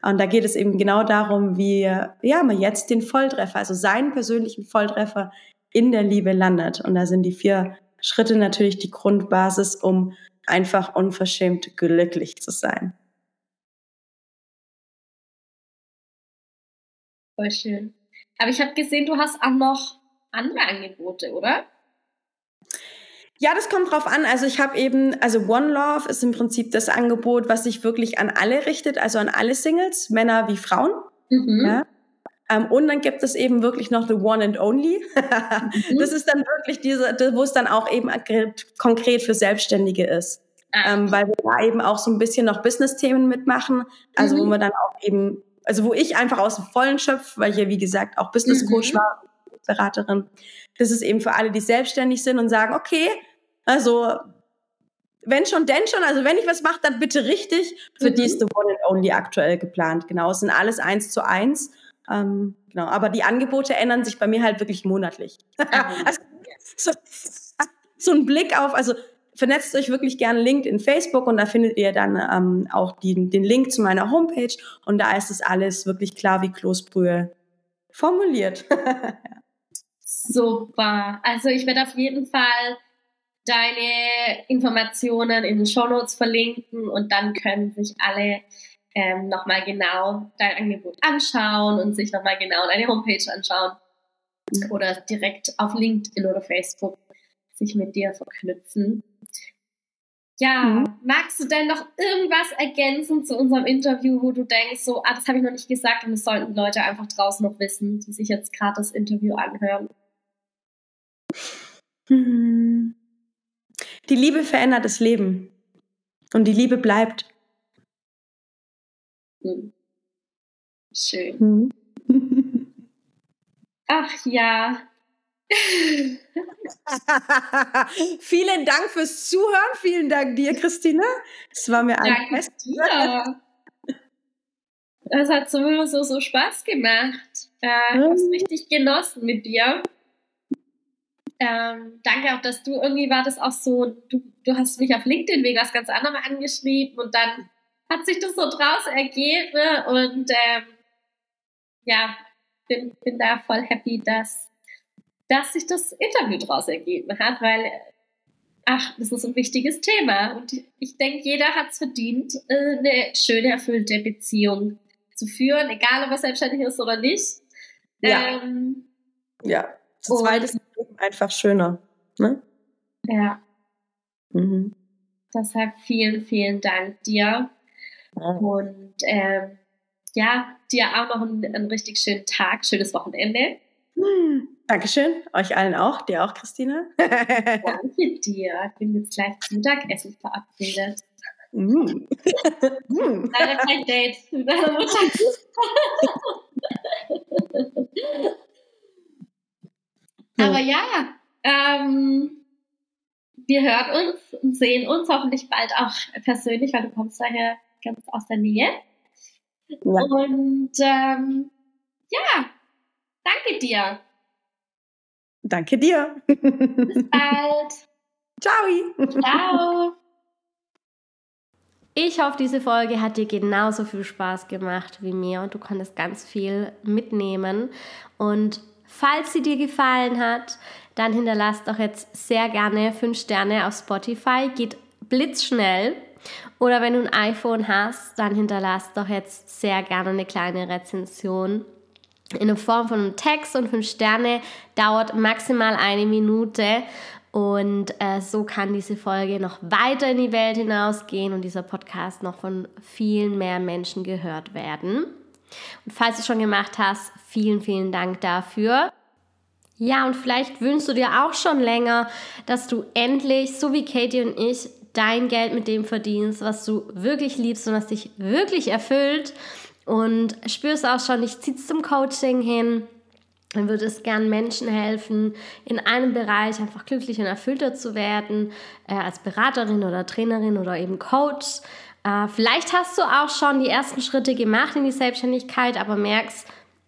Und da geht es eben genau darum, wie ja, man jetzt den Volltreffer, also seinen persönlichen Volltreffer in der Liebe landet. Und da sind die vier Schritte natürlich die Grundbasis, um einfach unverschämt glücklich zu sein. Voll schön. Aber ich habe gesehen, du hast auch noch andere Angebote, oder? Ja, das kommt drauf an. Also ich habe eben, also One Love ist im Prinzip das Angebot, was sich wirklich an alle richtet, also an alle Singles, Männer wie Frauen. Mhm. Ja. Ähm, und dann gibt es eben wirklich noch The One and Only. mhm. Das ist dann wirklich diese, wo es dann auch eben konkret für Selbstständige ist. Ah. Ähm, weil wir da eben auch so ein bisschen noch Business-Themen mitmachen. Also mhm. wo man dann auch eben, also wo ich einfach aus dem Vollen schöpfe, weil ich ja wie gesagt auch Business-Coach mhm. war, Beraterin. Das ist eben für alle, die selbstständig sind und sagen, okay, also wenn schon, denn schon. Also wenn ich was mache, dann bitte richtig. Für mhm. die ist The One and Only aktuell geplant. Genau, es sind alles eins zu eins. Ähm, genau, aber die Angebote ändern sich bei mir halt wirklich monatlich. Ah, [laughs] also, so, so ein Blick auf, also vernetzt euch wirklich gerne LinkedIn, Facebook und da findet ihr dann ähm, auch die, den Link zu meiner Homepage und da ist es alles wirklich klar wie Kloßbrühe formuliert. [laughs] Super. Also ich werde auf jeden Fall deine Informationen in den Show Notes verlinken und dann können sich alle ähm, nochmal genau dein Angebot anschauen und sich nochmal genau deine Homepage anschauen oder direkt auf LinkedIn oder Facebook sich mit dir verknüpfen. Ja, mhm. magst du denn noch irgendwas ergänzen zu unserem Interview, wo du denkst, so, ah, das habe ich noch nicht gesagt und das sollten Leute einfach draußen noch wissen, die sich jetzt gerade das Interview anhören? Mhm. Die Liebe verändert das Leben. Und die Liebe bleibt. Hm. Schön. Hm. Ach ja. [laughs] Vielen Dank fürs Zuhören. Vielen Dank dir, Christina. Es war mir ein Danke Fest. Dir. Das hat so, so, so Spaß gemacht. Äh, ich habe es richtig genossen mit dir. Ähm, danke auch, dass du irgendwie war das auch so, du, du hast mich auf LinkedIn wegen was ganz anderem angeschrieben und dann hat sich das so draus ergeben und ähm, ja, bin, bin da voll happy, dass, dass sich das Interview draus ergeben hat, weil ach, das ist ein wichtiges Thema und ich denke, jeder hat es verdient, äh, eine schöne, erfüllte Beziehung zu führen, egal ob er selbstständig ist oder nicht. Ja. Ähm, ja, zu zweit ist einfach schöner. Ne? Ja. Mhm. Deshalb vielen, vielen Dank dir. Ja. Und ähm, ja, dir auch noch einen, einen, richtig schönen Tag, schönes Wochenende. Hm. Dankeschön, euch allen auch, dir auch, Christina. Danke dir. Ich bin jetzt gleich zum Mittagessen verabredet. Mm. [laughs] Leider kein Date [laughs] [laughs] Mutter. Aber ja, ähm, wir hören uns und sehen uns hoffentlich bald auch persönlich, weil du kommst daher ganz aus der Nähe. Ja. Und ähm, ja, danke dir. Danke dir. Bis [laughs] bald. Ciao. Ciao. Ich hoffe, diese Folge hat dir genauso viel Spaß gemacht wie mir und du konntest ganz viel mitnehmen. Und falls sie dir gefallen hat, dann hinterlasst doch jetzt sehr gerne 5 Sterne auf Spotify. Geht blitzschnell. Oder wenn du ein iPhone hast, dann hinterlasst doch jetzt sehr gerne eine kleine Rezension. In der Form von einem Text und 5 Sterne dauert maximal eine Minute. Und äh, so kann diese Folge noch weiter in die Welt hinausgehen und dieser Podcast noch von vielen mehr Menschen gehört werden. Und falls du schon gemacht hast, vielen, vielen Dank dafür. Ja, und vielleicht wünschst du dir auch schon länger, dass du endlich, so wie Katie und ich, dein Geld mit dem verdienst, was du wirklich liebst und was dich wirklich erfüllt. Und spürst auch schon, ich ziehe zum Coaching hin und würde es gern Menschen helfen, in einem Bereich einfach glücklicher und erfüllter zu werden, äh, als Beraterin oder Trainerin oder eben Coach. Äh, vielleicht hast du auch schon die ersten Schritte gemacht in die Selbstständigkeit, aber merkst,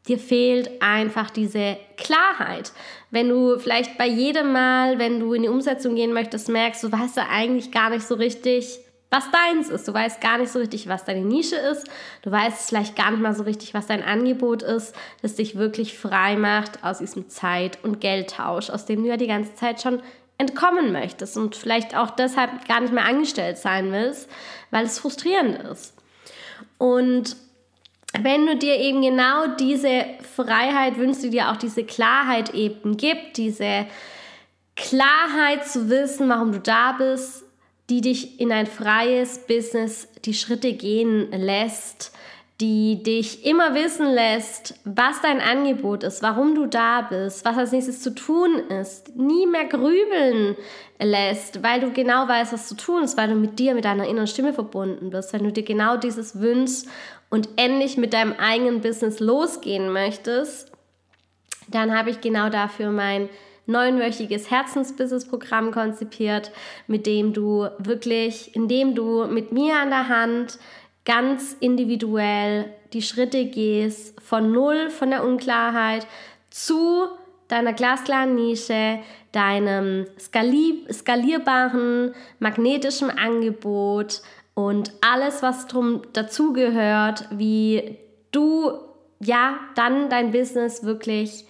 dir fehlt einfach diese Klarheit. Wenn du vielleicht bei jedem Mal, wenn du in die Umsetzung gehen möchtest, merkst, du weißt ja eigentlich gar nicht so richtig, was deins ist. Du weißt gar nicht so richtig, was deine Nische ist. Du weißt vielleicht gar nicht mal so richtig, was dein Angebot ist, das dich wirklich frei macht aus diesem Zeit- und Geldtausch, aus dem du ja die ganze Zeit schon entkommen möchtest und vielleicht auch deshalb gar nicht mehr angestellt sein willst, weil es frustrierend ist. Und wenn du dir eben genau diese Freiheit wünschst, die dir auch diese Klarheit eben gibt, diese Klarheit zu wissen, warum du da bist, die dich in ein freies Business die Schritte gehen lässt, die dich immer wissen lässt, was dein Angebot ist, warum du da bist, was als nächstes zu tun ist, nie mehr grübeln lässt, weil du genau weißt, was zu tun ist, weil du mit dir, mit deiner inneren Stimme verbunden bist, wenn du dir genau dieses wünschst und endlich mit deinem eigenen Business losgehen möchtest, dann habe ich genau dafür mein neunwöchiges Herzensbusiness-Programm konzipiert, mit dem du wirklich, in dem du mit mir an der Hand ganz individuell die Schritte gehst von null, von der Unklarheit zu deiner glasklaren Nische, deinem skali skalierbaren magnetischen Angebot und alles, was drum dazugehört, wie du ja dann dein Business wirklich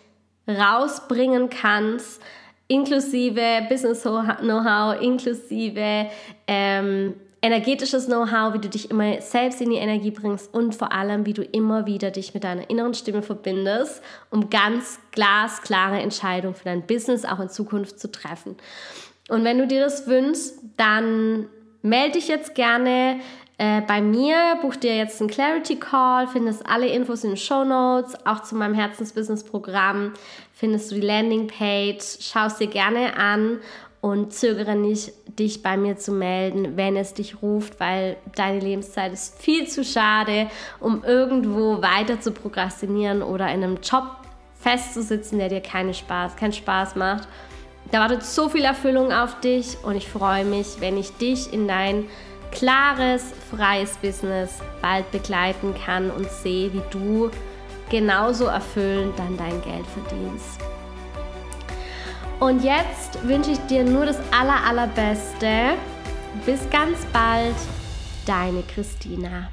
rausbringen kannst, inklusive Business-Know-how, inklusive ähm, energetisches Know-how, wie du dich immer selbst in die Energie bringst und vor allem, wie du immer wieder dich mit deiner inneren Stimme verbindest, um ganz glasklare Entscheidungen für dein Business auch in Zukunft zu treffen. Und wenn du dir das wünschst, dann melde dich jetzt gerne äh, bei mir. Buch dir jetzt einen Clarity Call, findest alle Infos in den Show Notes, auch zu meinem Herzensbusiness-Programm findest du die Landingpage, schaust dir gerne an und zögere nicht, dich bei mir zu melden, wenn es dich ruft, weil deine Lebenszeit ist viel zu schade, um irgendwo weiter zu prokrastinieren oder in einem Job festzusitzen, der dir keinen Spaß, keinen Spaß macht. Da wartet so viel Erfüllung auf dich und ich freue mich, wenn ich dich in dein klares, freies Business bald begleiten kann und sehe, wie du genauso erfüllend dann dein Geld verdienst. Und jetzt wünsche ich dir nur das aller, allerbeste. Bis ganz bald, deine Christina.